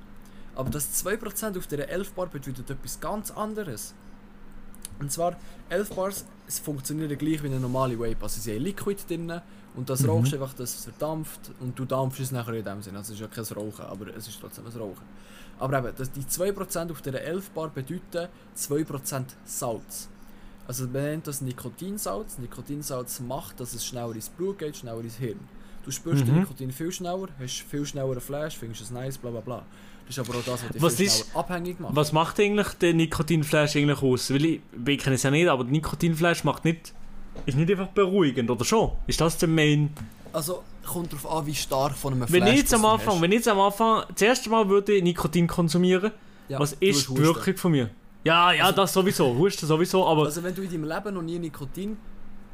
Aber das 2% auf dieser 11 Bar bedeutet etwas ganz anderes. Und zwar, 11 Bars es funktionieren gleich wie eine normale Vape. Also sie haben Liquid drin und das Mhm. rauchst einfach, das verdampft und du dampfst es nachher in dem Sinne. Also es ist ja kein Rauchen, aber es ist trotzdem ein Rauchen. Aber eben, das, die 2% auf dieser 11 Bar bedeuten 2% Salz. Also man nennt das Nikotinsalz. Nikotinsalz macht, dass es schneller ins Blut geht, schneller ins Hirn. Du spürst den Mhm. Nikotin viel schneller, hast viel schneller einen Flash, findest es nice, bla bla bla. Das ist aber auch das, was dich Was ist- abhängig macht. Was macht eigentlich der Nikotinflash eigentlich aus? Weil ich, ich kenne es ja nicht, aber der Nikotinflash macht nicht, ist nicht einfach beruhigend, oder schon? Ist das der Main? Also, kommt darauf an, wie stark von einem Wenn Flash ich jetzt am du Anfang, hast. wenn ich jetzt am Anfang das erste Mal würde Nikotin konsumieren, Ja, was du ist die. Wirkung von mir? Ja, ja, Also- das sowieso, Husten sowieso, aber Also wenn du in deinem Leben noch nie Nikotin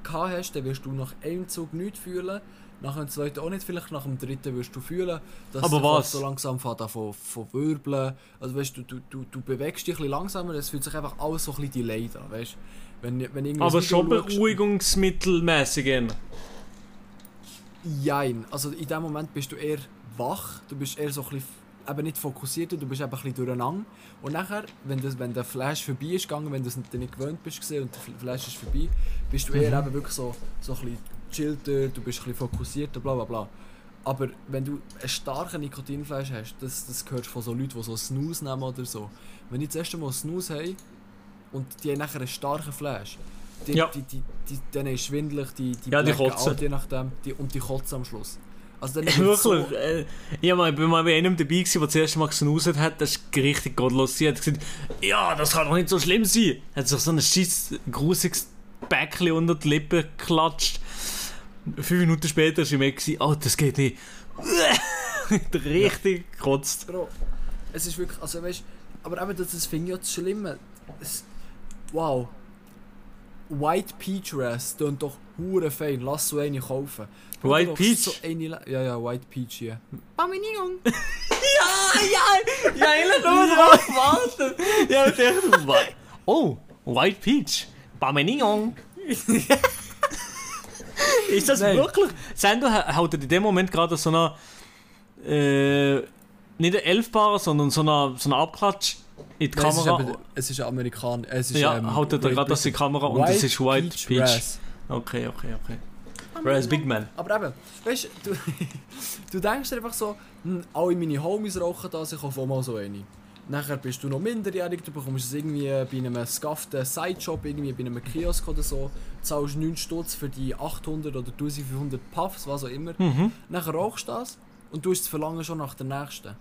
gehabt hast, dann wirst du nach einem Zug nichts fühlen. Nach dem zweiten auch nicht, vielleicht nach dem dritten wirst du fühlen, dass Aber es was? so langsam fährt von, von wirbeln. Also weißt du, du, du, du bewegst dich ein bisschen langsamer, es fühlt sich einfach alles so ein bisschen delayed an, weißt wenn, wenn ein aber schon beruhigungsmittelmäßig. eher. Jein. Also in dem Moment bist du eher wach, du bist eher so ein bisschen, eben nicht fokussiert, du bist eben ein bisschen durcheinander. Und nachher, wenn, das, wenn der Flash vorbei ist gegangen, wenn du es nicht nicht gewöhnt bist gesehen und der Flash ist vorbei, bist du eher eben wirklich so, so ein bisschen chillter, du bist ein bisschen fokussierter, bla bla bla. Aber wenn du einen starken Nikotinflash hast, das, das hörst du von so Leuten, die so Snooze nehmen oder so. Wenn die das erste Mal Snooze haben und die haben nachher einen starken Flash, die, Ja. die, die, die, denen ist schwindelig, die, die, Ja, die kotzen. out, je nachdem, die, und die kotzen am Schluss. Also dann Wirklich? so, Äh, ich war mal bei einem dabei, gewesen, der das erste Mal gesnooset hat. Das ist richtig gottlos. Sie hat gesagt, ja, das kann doch nicht so schlimm sein. Hat sich so ein scheiß grusiges Bäckchen unter die Lippe geklatscht. Fünf Minuten später war ich gewesen, Oh, das geht nicht. [laughs] richtig gekotzt. Bro, es ist wirklich, also weißt aber eben das, das finde ich ja das Schlimme. Es, wow. White Peach Ras tönt doch hure fein, lass so eine kaufen. White Peach? So eine, ja, ja, White Peach, ja. [laughs] Ja, ja, ja, ich nur drauf warten. Ja, ich dachte, oh, White Peach. Bamenignon. [laughs] ist das Nein. wirklich? Sendo ha- haut in dem Moment gerade so eine, äh, nicht eine Elfbar, sondern so eine, so eine Abklatsch in die Nein, es ist eben- Es ist Amerikan, es ist ja, ähm, haut er Great gerade das in die. Kamera und das ist White Peach. Ras. Okay, okay, okay. Raz Big Man. Aber eben, weißt du, [laughs] du denkst dir einfach so, hm, alle meine Homies rauchen das, ich kaufe auch mal so eine. Nachher bist du noch minderjährig, du bekommst es irgendwie bei einem scufften Sideshop, irgendwie bei einem Kiosk oder so, zahlst 9 Stutz für die 800 oder 1500 Puffs, was auch immer. Mhm. Nachher rauchst du das und du hast das Verlangen schon nach der nächsten.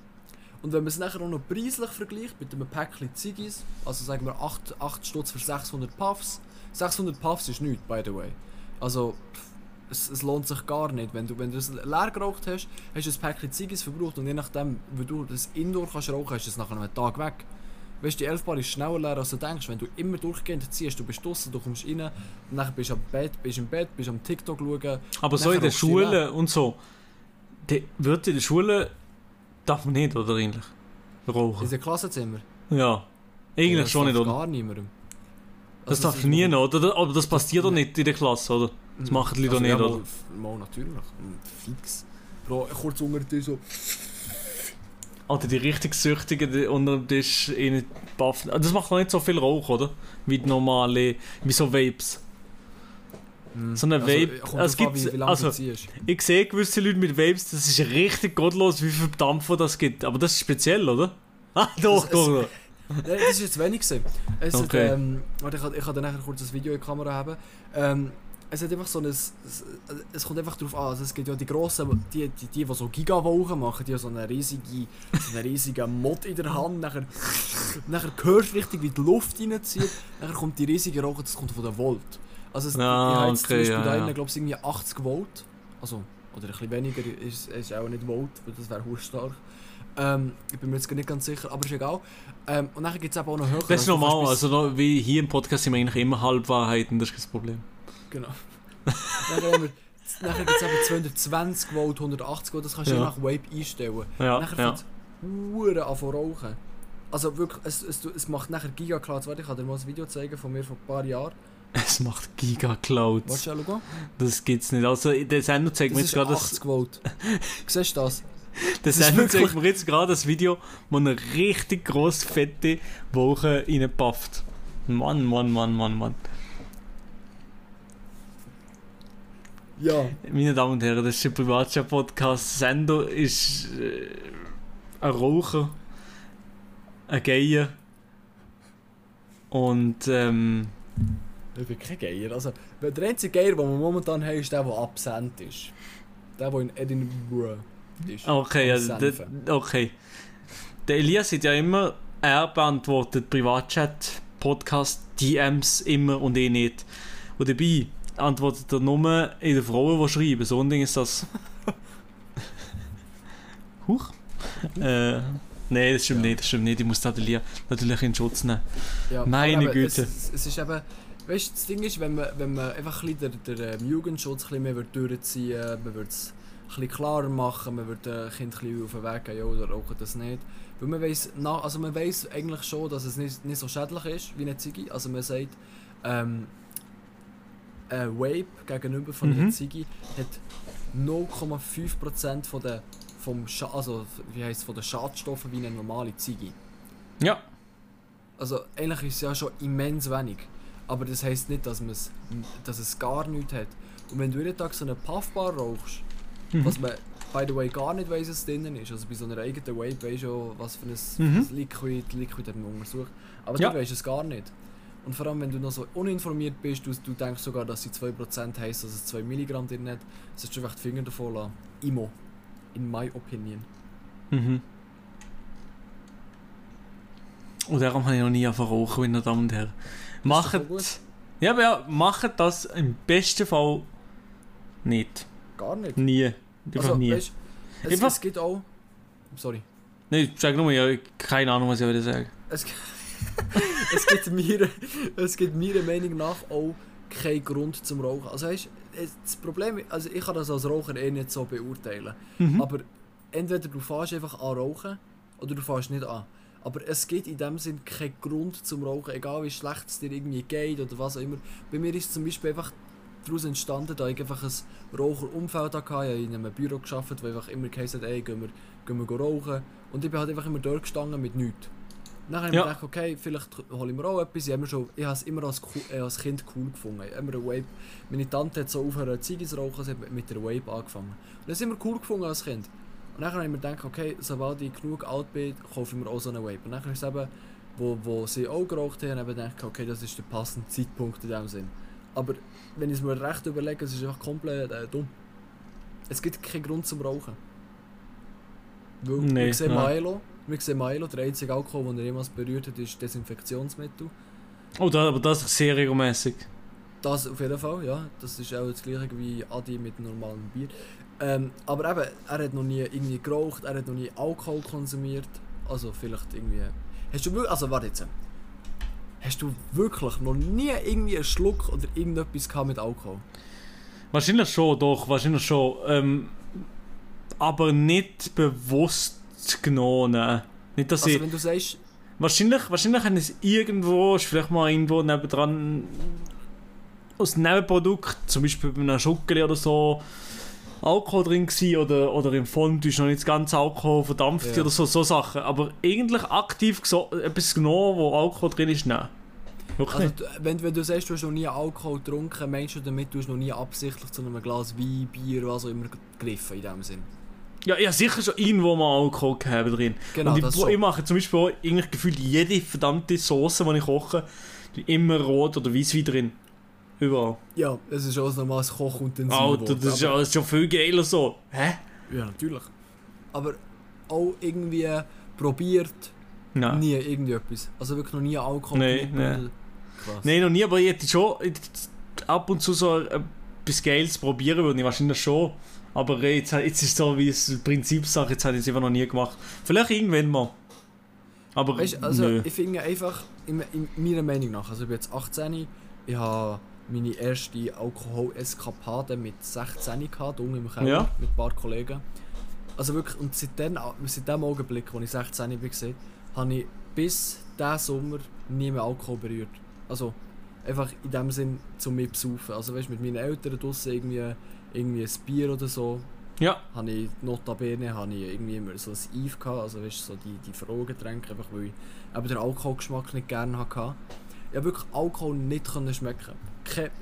Und wenn man es nachher auch noch preislich vergleicht mit einem Päckchen Ziggis, also sagen wir 8, 8 Stutz für 600 Puffs, 600 Puffs ist nichts, by the way. Also, es, es lohnt sich gar nicht. Wenn du, wenn du es leer geraucht hast, hast du ein Päckchen Ziggis verbraucht und je nachdem, wie du das Indoor kannst rauchen, hast du es nach einem Tag weg. Weißt du, die 11 Bar ist schneller leer, als du denkst. Wenn du immer durchgehend ziehst, du bist draußen, du kommst rein, dann bist du am Bett, bist im Bett, bist am TikTok schauen. Aber so in der Schule und so. Die, wird in der Schule darf man nicht, oder eigentlich? Rauchen. In den Klassenzimmer. Ja. Eigentlich das schon nicht, oder? gar niemandem. Das Also, darf nie, noch- oder? Aber das passiert doch nicht in der Klasse, oder? Das machen die Leute Also, doch nicht, ja, oder? Mal, mal natürlich. Hm, Fix. Bro, kurz unter Tisch so. Oder die richtig Süchtigen die unter dem Tisch in den Buff. Das macht noch nicht so viel Rauch, oder? Wie die normale, wie so Vapes. So eine Vape- kommt es drauf an, gibt- wie, wie lange also-. Ich sehe gewisse Leute mit Vapes, das ist richtig gottlos, wie viel Dampf das gibt. Aber das ist speziell, oder? [laughs] Ah, doch, Das- doch. Nein, das ist jetzt wenig gewesen. Es Okay. hat, ähm, warte, ich kann, ich kann dann nachher kurz das Video in die Kamera haben. Ähm, es hat einfach so ein, es, es kommt einfach darauf an, also es gibt ja die grossen, die, die, die, die so Gigawolken machen, die haben so eine riesige, so eine riesige Mod in der Hand, nachher nachher hörst du richtig, wie die Luft reinzieht. Nachher kommt die riesige Rauche, das kommt von der Volt. Also es, Ah, jetzt okay, zum Beispiel ja, da ja. glaube ich, irgendwie 80 Volt. Also, oder ein bisschen weniger, ist, ist auch nicht Volt, weil das wäre stark. Ähm, ich bin mir jetzt gar nicht ganz sicher, aber ist egal. Ähm, und nachher gibt es auch noch höher. Das ist kannst normal, also noch, wie hier im Podcast sind wir eigentlich immer Halbwahrheiten, das ist kein Problem. Genau. [laughs] nachher gibt es eben 220 Volt, 180 Volt, das kannst du Ja. je nach Vape einstellen. Ja, nachher ja. fängt es an von rauchen. Also wirklich, es, es, es macht nachher Gigaclouds. Warte, ich kann dir mal ein Video zeigen von mir vor ein paar Jahren. Es macht Giga-Clouds. Willst du? Das gibt's nicht. Also, der Sender zeigt mir Das jetzt gerade das, 80 Volt. [laughs] Siehst du das? der Sender zeigt mir jetzt gerade das Video, wo eine richtig grosse, fette Woche reinpafft. Mann, Mann, Mann, Mann, Mann. Ja. Meine Damen und Herren, das ist der Privatchat-Podcast. Sender ist äh, ein Raucher, ein Geier und ähm, Ich bin kein Geier. Also, der einzige Geier, den wir momentan haben, ist der, der absent ist. Der, der in Edinburgh ist. okay, also, der, okay. Der Elias hat ja immer, er beantwortet Privatchat, Podcast, DMs immer und eh nicht. Und dabei antwortet er nur in den Frauen, die schreiben. So ein Ding ist das. [laughs] Huch. Äh, Nein, das stimmt Ja. nicht, das stimmt nicht. Ich muss den Elia natürlich in Schutz nehmen. Ja, Meine Güte. Es, es ist eben, weißt du, das Ding ist, wenn man, wenn man einfach ein bisschen den, den ähm, Jugendschutz ein bisschen mehr durchziehen würde, man würde es ein bisschen klarer machen, man würde den Kind ein bisschen auf den Weg gehen, ja, oder rauchen das nicht. Weil man weiss, na, also man weiss eigentlich schon, dass es nicht, nicht so schädlich ist wie eine Ziege. Also man sagt, ähm, ein Vape gegenüber von Mhm. einer Ziege hat 0,5% von der, vom Scha also, wie heisst, von den Schadstoffen wie eine normale Ziege. Ja. Also eigentlich ist es ja schon immens wenig. Aber das heisst nicht, dass, man's, dass es gar nichts hat. Und wenn du jeden Tag so eine Puffbar rauchst, Mhm. was man by the way gar nicht weiss, was drinnen ist. Also bei so einer eigenen Vape weisst du schon, was für ein, Mhm. für ein Liquid, Liquid hat man untersucht. Aber Ja. du weißt es gar nicht. Und vor allem, wenn du noch so uninformiert bist, du, du denkst sogar, dass sie 2% heisst, dass es 2 Milligramm drin hat, solltest du einfach die Finger davon lassen. Imo. In my opinion. Mhm. Und darum habe ich noch nie rauchen, meine Damen und Herren. Macht. Ja, aber ja, macht das im besten Fall nicht. Gar nicht. Nie. Einfach Also, nie. weisst, es, Einfach- es gibt auch... Sorry. Nein, sag nur, ja, keine Ahnung, was ich würde sagen. Es, [laughs] es, gibt mir, es gibt meiner Meinung nach auch keinen Grund zum Rauchen. Also weißt, das Problem, also ich kann das als Raucher eh nicht so beurteilen. Mhm. Aber entweder du fährst einfach an Rauchen oder du fährst nicht an. Aber es gibt in dem Sinn keinen Grund zum Rauchen, egal wie schlecht es dir irgendwie geht oder was auch immer. Bei mir ist zum Beispiel einfach daraus entstanden, da ich einfach ein Raucherumfeld hatte. Ich habe in einem Büro gearbeitet, wo einfach immer geheißen hat, ey, gehen wir, gehen wir rauchen. Und ich bin halt einfach immer dort gestanden mit nichts. Dann habe ich Ja. mir gedacht, okay, vielleicht hole ich mir auch etwas. Ich habe, schon, ich habe es immer als, äh, als Kind cool gefunden. Ich habe immer eine Vape. Meine Tante hat so aufgehört, Ziege zu rauchen, sie hat mit der Vape angefangen. Und das ist immer cool gefunden als Kind. Und dann habe ich mir gedacht, okay, sobald ich genug alt bin, kaufe ich mir auch so eine Vape. Und dann ist es eben, wo, wo sie auch geraucht haben, habe ich gedacht, okay, das ist der passende Zeitpunkt in dem Sinn. Aber wenn ich es mir recht überlege, es ist einfach komplett äh, dumm. Es gibt keinen Grund zum Rauchen. Weil Nee, wir sehen nein. Milo, wir sehen Milo, der einzige Alkohol, den er jemals berührt hat, ist Desinfektionsmittel. Oh, da, aber das ist sehr regelmäßig. Das auf jeden Fall, ja. Das ist auch das gleiche wie Adi mit normalem Bier. Ähm, aber eben, er hat noch nie irgendwie geraucht, er hat noch nie Alkohol konsumiert. Also vielleicht irgendwie... Hast du wirklich... Also warte jetzt. Hast du wirklich noch nie irgendwie einen Schluck oder irgendetwas gehabt mit Alkohol? Wahrscheinlich schon, doch, wahrscheinlich schon. Ähm, aber nicht bewusst genommen. Nicht, dass Also ich. wenn du sagst... Wahrscheinlich, wahrscheinlich haben es irgendwo, ist vielleicht mal irgendwo nebendran aus Nebenprodukt, zum Beispiel bei einer Schokolade oder so, Alkohol drin gewesen oder, oder im Fondue ist noch nicht das ganze Alkohol verdampft Ja. oder so, so Sachen. Aber eigentlich aktiv etwas genommen, wo Alkohol drin ist, nein. Wirklich Also, wenn, wenn du sagst, du hast noch nie Alkohol getrunken, meinst du damit, du hast noch nie absichtlich zu einem Glas Wein, Bier, was auch immer gegriffen in dem Sinn? Ja, ja, sicher schon irgendwo mal Alkohol gehabt drin. Genau, Und ich, schon. ich mache zum Beispiel auch eigentlich gefühlt jede verdammte Sauce, die ich koche, immer rot oder Weißwein drin. Überall. Ja, es ist ein normales Kochutensil. Alter, das ist, ja, das ist schon viel geiler so. Hä? Ja, natürlich. Aber auch irgendwie probiert, Nein. Nie irgendwie etwas. Also wirklich noch nie Alkohol Nee, getrunken nee. Krass. Nein, noch nie, aber ich hätte schon ab und zu so etwas Geiles probieren würde ich wahrscheinlich schon. Aber jetzt, jetzt ist es so wie es Prinzipsache, jetzt habe ich es einfach noch nie gemacht. Vielleicht irgendwann mal. Aber Weißt, also nö. ich finde einfach, in, in meiner Meinung nach, also ich bin jetzt 18, ich habe meine erste Alkohol-Eskapade mit 16 gehabt, unten im Keller, Ja. mit ein paar Kollegen. Also wirklich, und seit, den, seit dem Augenblick, als ich 16 war, habe ich bis diesen Sommer nie mehr Alkohol berührt. Also einfach in dem Sinn zum mich besaufen. Also weißt, mit meinen Eltern draussen irgendwie, irgendwie ein Bier oder so, Ja, habe ich notabene habe ich irgendwie immer so ein Eve gehabt, also weißt, so die, die Frohgetränke, einfach weil ich eben den Alkoholgeschmack nicht gerne hatte. Ich habe wirklich Alkohol nicht können schmecken.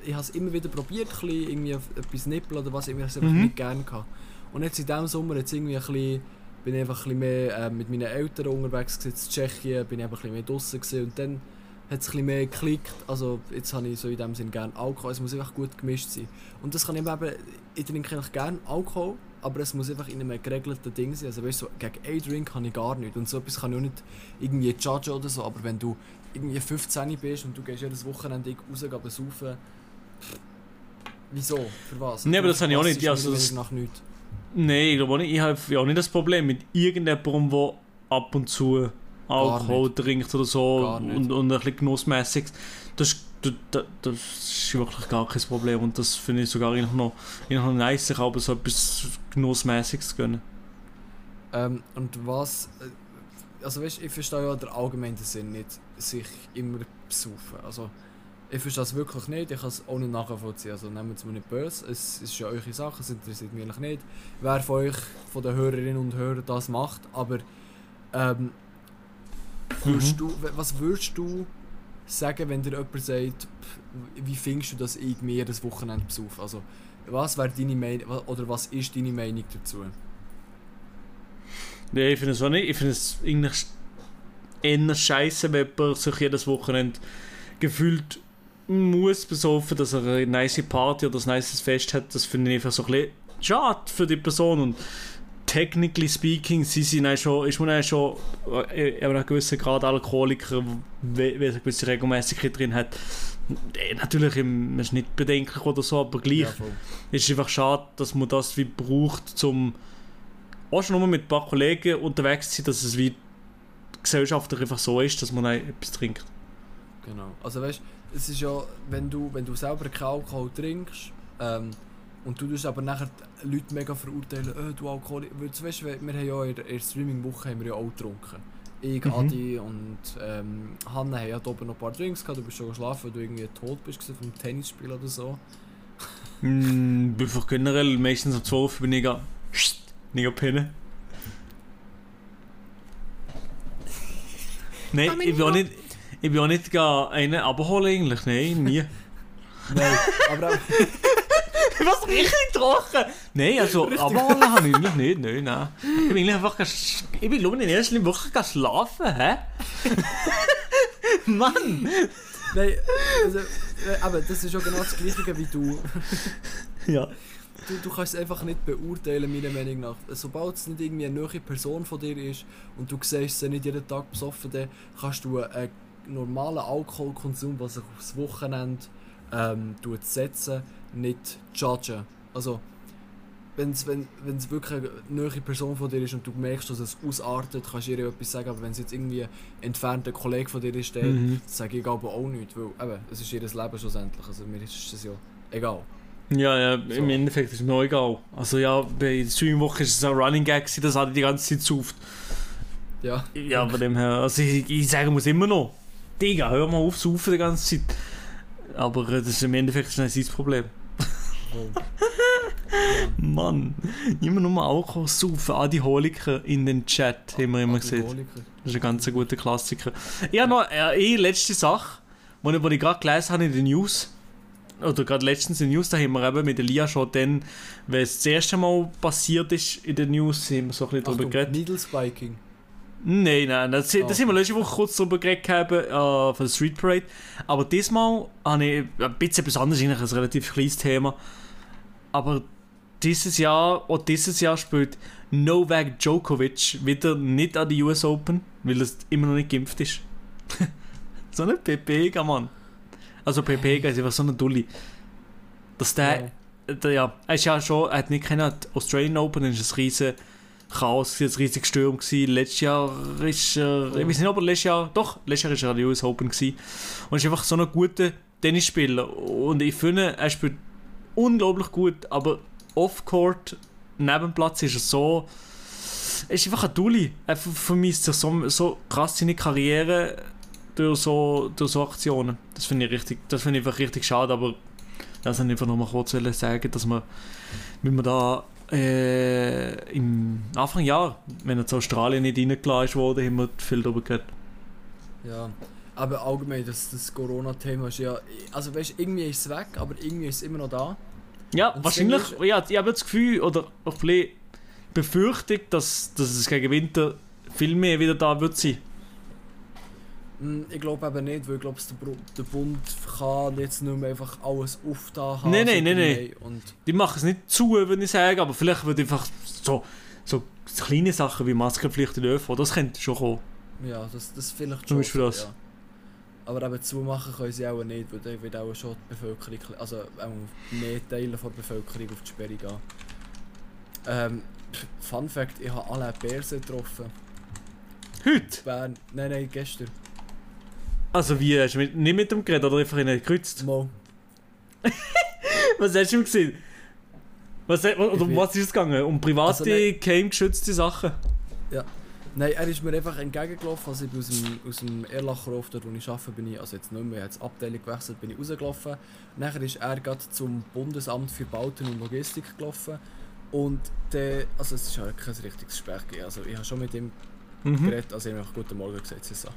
Ich habe es immer wieder probiert, bisschen, irgendwie etwas nippeln oder was, ich habe es einfach Mhm. nicht gerne gehabt. Und jetzt in diesem Sommer jetzt irgendwie ein bisschen, bin ich einfach ein bisschen mehr äh, mit meinen Eltern unterwegs gewesen, in Tschechien, bin ich einfach ein bisschen mehr gewesen und dann hat es ein bisschen mehr geklickt. Also jetzt habe ich so in dem Sinn gerne Alkohol, es muss einfach gut gemischt sein. Und das kann ich eben, ich trinke eigentlich gerne Alkohol, aber es muss einfach in einem geregelten Ding sein. Also weißt du, so, gegen einen Drink kann ich gar nicht. Und so etwas kann ich auch nicht irgendwie judgen oder so. Aber wenn du irgendwie 15 bist und du gehst jedes Wochenende raus gehen besaufen, wieso? Für was? Nee, aber das habe ich auch nicht. Ja, Also das- nach nichts. nein, ich glaube auch nicht. Ich habe ja auch nicht das Problem mit irgendjemandem, der ab und zu Alkohol trinkt oder so und, und ein bisschen genussmässig. Das, ist- das, das, ist wirklich gar kein Problem und das finde ich sogar noch, noch nice, sich aber so etwas Genussmäßiges zu gönnen. Ähm, und was. Also weißt ich verstehe ja den allgemeinen Sinn nicht, sich immer besaufen. Also ich verstehe das wirklich nicht, ich kann es auch nicht nachvollziehen. Also nehmt es mir nicht böse, es ist ja eure Sache, es interessiert mich eigentlich nicht, wer von euch, von den Hörerinnen und Hörern das macht, aber ähm, würdest du, was würdest du sagen, wenn dir jemand sagt, wie findest du, dass ich mir das Wochenende besaufe? Also was wäre deine Meinung, oder was ist deine Meinung dazu? Nee, ich finde es auch nicht. Ich finde es eigentlich eher scheiße, wenn man sich jedes Wochenende gefühlt muss besoffen, dass er eine nice Party oder ein nice Fest hat. Das finde ich einfach so ein bisschen schade für die Person. Und technically speaking, sie sind auch schon, ist man auch schon äh, in einem gewissen Grad Alkoholiker, wenn er eine gewisse Regelmäßigkeit drin hat. Äh, Natürlich, man ist nicht bedenklich oder so, aber gleich es ist einfach schade, dass man das wie braucht, zum auch schon nur mit ein paar Kollegen unterwegs zu sein, dass es wie gesellschaftlich einfach so ist, dass man etwas trinkt. Genau. Also weißt es ist ja, wenn du, wenn du selber keinen Alkohol trinkst ähm, und du tust aber nachher die Leute mega verurteilen, oh, du Alkohol. Weil, du weißt, wir wir haben ja in der, in der Streaming-Woche haben wir ja auch getrunken. Ich, Mhm. Adi und ähm, Hanna haben ja da oben noch ein paar Drinks gehabt, du bist schon geschlafen, weil du irgendwie tot bist gewesen vom Tennisspiel oder so. Mm, einfach generell, meistens um 12 bin ich pennen. Nein, ich bin auch nicht, ich bin auch nicht einen abholen eigentlich, nein, nie. [laughs] Nein, aber auch, [laughs] Was richtig trocken? Nein, also abholen habe ich eigentlich nicht, nein, nein. Ich bin eigentlich einfach, ich bin glaube ich in Linie wirklich gar schlafen, hä? [laughs] Mann! nein, also, äh, aber das ist ja genau das Gleiche wie du. Ja. Du, du kannst es einfach nicht beurteilen, meiner Meinung nach. Sobald es nicht irgendwie eine neue Person von dir ist und du siehst sie nicht jeden Tag besoffen, dann kannst du einen normalen Alkoholkonsum, was sich aufs Wochenende ähm, setzen, nicht judgen. Also, wenn's, wenn es wirklich eine neue Person von dir ist und du merkst, dass es ausartet, kannst du ihr etwas sagen, aber wenn es jetzt irgendwie ein entfernter Kollege von dir ist, dann Mhm. sage ich aber auch nichts, weil eben, es ist ihr Leben schlussendlich, also mir ist es ja egal. Ja, ja, So. im Endeffekt ist mir auch egal. Also ja, bei der Streamwoche ist es ein Running Gag, das hatte ich die ganze Zeit sauft. Ja. Ja, von dem her, also ich, ich sage muss immer noch, Digga, hör mal auf, saufen die ganze Zeit. Aber äh, das ist im Endeffekt ist nicht sein Problem. Voll. [laughs] Mann, immer nur Alkohol saufen, Alkoholiker in den Chat, haben wir immer gesehen. Das ist ein ganz guter Klassiker. Ich habe noch äh, eine letzte Sache, die ich gerade gelesen habe in den News. Oder gerade letztens in den News, da haben wir eben mit Elia schon dann, wenn es das erste Mal passiert ist in den News, haben wir so ein bisschen darüber Achtung, geredet. Needle Spiking. Nein, nein, das, Ah, das haben wir letzte Woche kurz darüber geredet äh, von der Street Parade. Aber diesmal habe ich ein bisschen etwas anderes, eigentlich ein relativ kleines Thema. Aber dieses Jahr, auch dieses Jahr spielt Novak Djokovic wieder nicht an die US Open, weil er immer noch nicht geimpft ist. [laughs] so ein Pepega, Mann. Also Pepega ist einfach so eine Dulli. Dass der, der, ja, er ist ja schon, er hat nicht kennen, Australian Open, ist ein riesen Chaos, ein riesiger Sturm gewesen. Letztes Jahr ist er, ich weiß nicht, ob er letztes Jahr, doch, letztes Jahr ist er US Open gewesen. Und ist einfach so ein guter Tennisspieler. Und ich finde, er spielt unglaublich gut, aber off-court, neben Platz ist er so, er ist einfach ein Dulli. Er vermisst sich so, so krass seine Karriere durch so, durch so Aktionen. Das finde ich richtig, das finde ich einfach richtig schade, aber das wollte ich einfach nochmal kurz sagen, dass man, wenn man da äh, im Anfang Jahr, wenn er zu Australien nicht reingelassen wurde, haben wir viel darüber geredet. Ja, aber allgemein, das, das Corona-Thema ist ja, also weißt irgendwie ist es weg, aber irgendwie ist es immer noch da. Ja, Und wahrscheinlich, ja, ich habe das Gefühl, oder auch ein bisschen Befürchtung, dass, dass es gegen Winter viel mehr wieder da wird sein. Hm, ich glaube eben nicht, weil ich glaube, der, Bund kann jetzt nicht mehr einfach alles auftauen. Nein, nein, nein, nein. Und Die machen es nicht zu, würde ich sagen, aber vielleicht wird einfach so, so kleine Sachen wie Maskenpflicht in der ÖV, das könnte schon kommen. Ja, das, das vielleicht schon. Zum das. Ja. Aber eben zumachen können sie auch nicht, weil dann wird auch schon die Bevölkerung, also auch mehr Teile der Bevölkerung auf die Sperre gehen. Ähm, Fun Fact, ich habe alle Bärse getroffen. Heute? Bern. Nein, nein, gestern. Also wie, hast du mit, nicht mit dem geredet oder einfach ihn gekreuzt? Mo. [laughs] was hast du ihm gesehen? Was, oder um was ist es gegangen? Um private, also, geheimgeschützte Sachen? Ja. Nein, er ist mir einfach entgegengelaufen, als ich aus dem, aus dem Erlacher Hof, dort wo ich arbeite, bin ich, also jetzt nicht mehr, jetzt Abteilung gewechselt, bin ich rausgelaufen. Nachher ist er gerade zum Bundesamt für Bauten und Logistik gelaufen. Und der, also es ist halt kein richtiges Gespräch gegeben. Also ich habe schon mit ihm mhm. geredet, also ich habe Guten Morgen gesagt, so.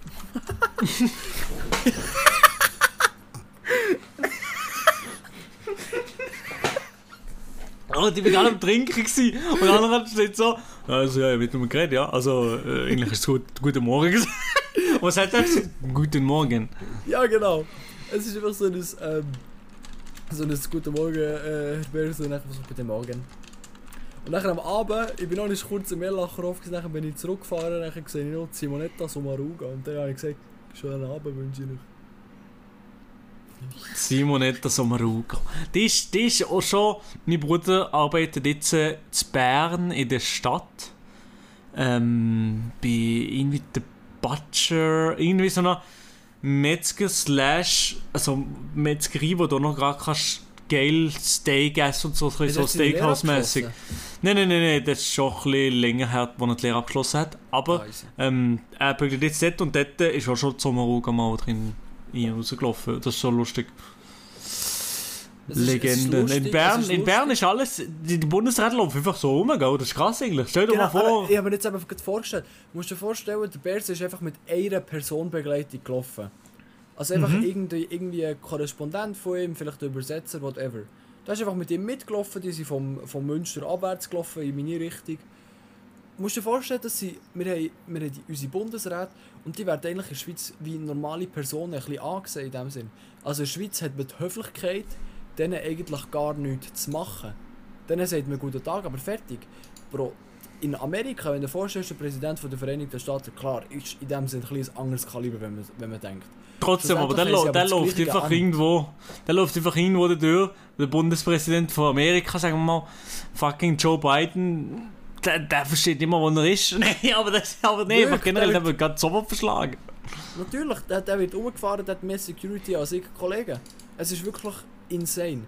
Oh, [laughs] die war gerade am Trinken gewesen. und der andere steht so, also ja, mit ihm geredet, ja, also äh, eigentlich ist es gut, guten Morgen [laughs] Was hat er gesagt? Guten Morgen. Ja, genau. Es ist einfach so ein, ähm, so ein Guten Morgen, äh, Herr so einfach so Guten Morgen. Und dann am Abend, ich bin noch nicht kurz im Erlacher aufgesetzt, dann bin ich zurückgefahren, dann sehe ich noch Simonetta Sommaruga und dann habe ich gesagt, schönen Abend wünsche ich euch. Simonetta Sommaruga. Die ist, die ist auch schon, mein Bruder arbeitet jetzt in Bern in der Stadt. Ähm, bei irgendwie der Butcher, irgendwie so einer Metzger slash, also Metzgerie, wo du noch gar kannst geil Steak essen und so, so Steakhouse-mäßig. Nein, nein, nein, nein, das ist schon ein bisschen länger her, als er die Lehre abgeschlossen hat. Aber ah, ähm, er bügelt jetzt dort und dort ist auch schon die Sommerruhe mal drin rausgelaufen. Das ist so lustig. Legende. in, Bern, in Bern ist alles, die, Bundesräte laufen einfach so rum, gell? das ist krass eigentlich. Stell dir genau, mal vor. ich habe mir jetzt einfach vorgestellt, du musst dir vorstellen, der Bärs ist einfach mit einer Personenbegleitung gelaufen. Also einfach mhm. irgendwie, irgendwie ein Korrespondent von ihm, vielleicht ein Übersetzer, whatever. Da ist einfach mit ihm mitgelaufen, die sind vom, vom Münster abwärts gelaufen, in meine Richtung. Du musst dir vorstellen, dass sie, wir haben, wir haben unsere Bundesräte und die werden eigentlich in der Schweiz wie normale Personen ein bisschen angesehen in dem Sinn. Also in der Schweiz hat man die Höflichkeit, denen eigentlich gar nichts zu machen. Denen sagt man guten Tag, aber fertig. Bro, in Amerika, wenn du dir vorstellst, der Präsident der Vereinigten Staaten, klar, ist in dem Sinne ein, ein anderes Kaliber, wenn man, wenn man denkt. Trotzdem, aber der, lo der läuft einfach an. irgendwo, der läuft einfach irgendwo durch. Der Bundespräsident von Amerika, sagen wir mal, fucking Joe Biden, der, der versteht immer, wo er ist. [laughs] Nein, aber das, aber nee, aber generell, der wird gerade so verschlagen. Natürlich, der, der wird umgefahren, der hat mehr Security als ich Kollegen. Es ist wirklich insane.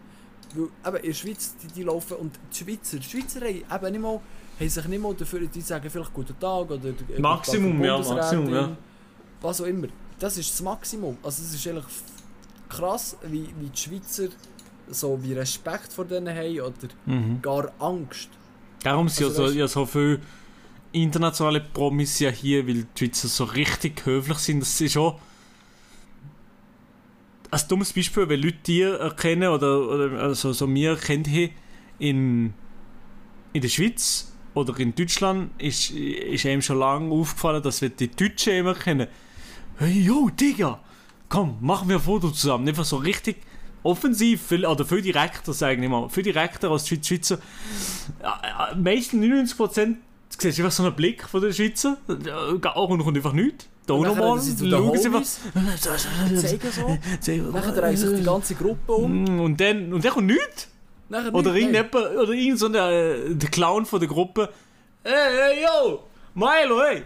Weil, eben, in der Schweiz, die, die laufen, und die Schweizer, die Schweizer haben eben nicht mal, haben sich nicht mal dafür, die sagen vielleicht guten Tag oder... Maximum, ja, Maximum, ja. Was auch immer das ist das Maximum. Also es ist eigentlich krass, wie, wie die Schweizer so wie Respekt vor denen haben oder mhm. gar Angst. Darum sind also, ja, so, ja so viele internationale Promis ja hier, weil die Schweizer so richtig höflich sind. Das ist schon ein dummes Beispiel, wenn Leute dir erkennen oder, oder also so mir erkennt in, in der Schweiz oder in Deutschland ist, ist einem schon lange aufgefallen, dass wir die Deutschen immer kennen hey, yo, Digga, komm, machen wir ein Foto zusammen. Einfach so richtig offensiv, viel, oder viel direkter, sagen wir mal, viel direkter als die Schweizer. Meistens 99% du siehst einfach so einen Blick von den Schweizer, äh, auch und kommt einfach nichts. Da auch nochmal, schauen sie Homies, zeigen so. einfach... Nachher dreht sich die ganze Gruppe um. Mm, Und dann, und dann kommt nichts. Nachher Oder irgendjemand, oder irgend so der, äh, der Clown von der Gruppe. Hey, hey, yo! Milo, hey!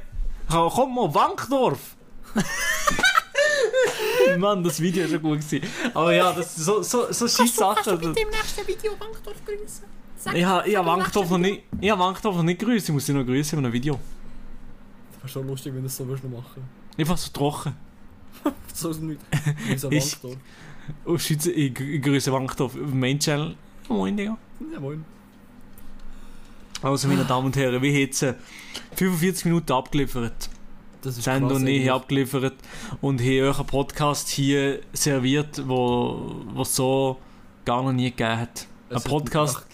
Komm mal, Wankdorf! [laughs] Mann, das Video war schon gut. Gewesen. Aber ja, das, so, so, so scheiß Sachen. das- im nächsten Video Bankdorf grüßen? Sag, Ich habe hab Wankdorf noch nicht, ich hab Wankdorf noch nicht grüßen. Ich muss dich noch grüßen in einem Video. Das wäre schon lustig, wenn du das so würdest noch machen Einfach so trocken. [laughs] So ist es nicht. [laughs] Ich- Wankdorf. Auf Schweizer, ich, grü- ich grüße Wankdorf auf dem Main Channel. Moin, Digga. Ja, moin. Also, meine Damen und Herren, wir haben jetzt äh, 45 Minuten abgeliefert. Das ist Sendung krass, eigentlich. abgeliefert und haben euch einen Podcast hier serviert, wo es so gar noch nie gegeben hat. Ein Es ist- Podcast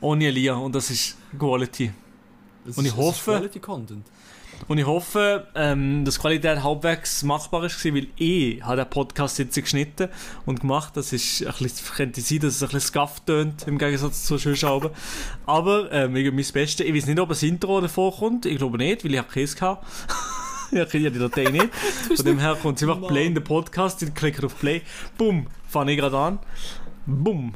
ohne Elia und das ist Quality. es Und ich ist- ist hoffe- Quality Content. Und ich hoffe, ähm, dass die Qualität halbwegs machbar war, weil ich habe den Podcast jetzt geschnitten und gemacht. Das ist ein bisschen, könnte sein, dass es ein bisschen scuff tönt, im Gegensatz zu sonst aber. Aber ähm, ich gebe mein Bestes. Ich weiß nicht, ob ein Intro davor kommt. Ich glaube nicht, weil ich habe keins gehabt. [laughs] ich habe die Datei nicht. [laughs] Von dem her kommt es einfach. Play in den Podcast. Ich klicke auf Play. Bumm, fange ich gerade an. Bumm.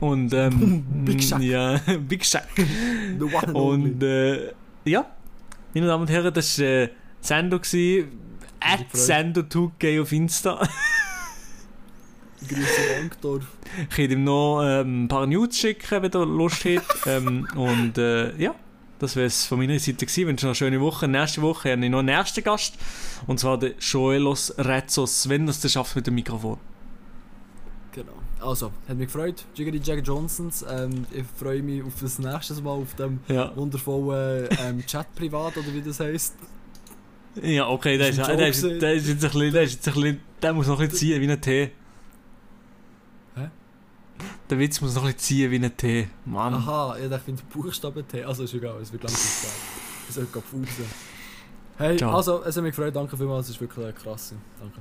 Und ähm, [laughs] Big Shack. Ja, Big Shack. The one and only. Und äh, ja, meine Damen und Herren, das war äh, Sendo. At gefreut. Sendo2G auf Insta. [laughs] Grüße Wankdorf. Ich kann ihm noch ähm, ein paar News schicken, wenn er Lust hat. [laughs] ähm, und äh, ja, das wäre es von meiner Seite gewesen. Ich wünsche noch eine schöne Woche. Nächste Woche habe ich noch einen ersten Gast. Und zwar den Joelos Retzos, wenn es schafft mit dem Mikrofon. Also, hat mich gefreut. Jiggity Jack Johnsons. Ähm, ich freue mich auf das nächste Mal auf dem Ja, wundervollen ähm, [laughs] Chat privat oder wie das heisst. ja okay, der ist, ist der, ist, der ist jetzt ein bisschen, der ist jetzt ein bisschen, der muss noch ein bisschen ziehen wie ein Tee. Hä? Der Witz muss noch ein bisschen ziehen wie ein Tee. Mann. Aha, ich dachte, ich finde Buchstaben T. Also ist egal, es wird langsam Zeit. Es wird gerade. Hey, Ciao. also, es hat mich gefreut. Danke vielmals. Es ist wirklich krass. Danke.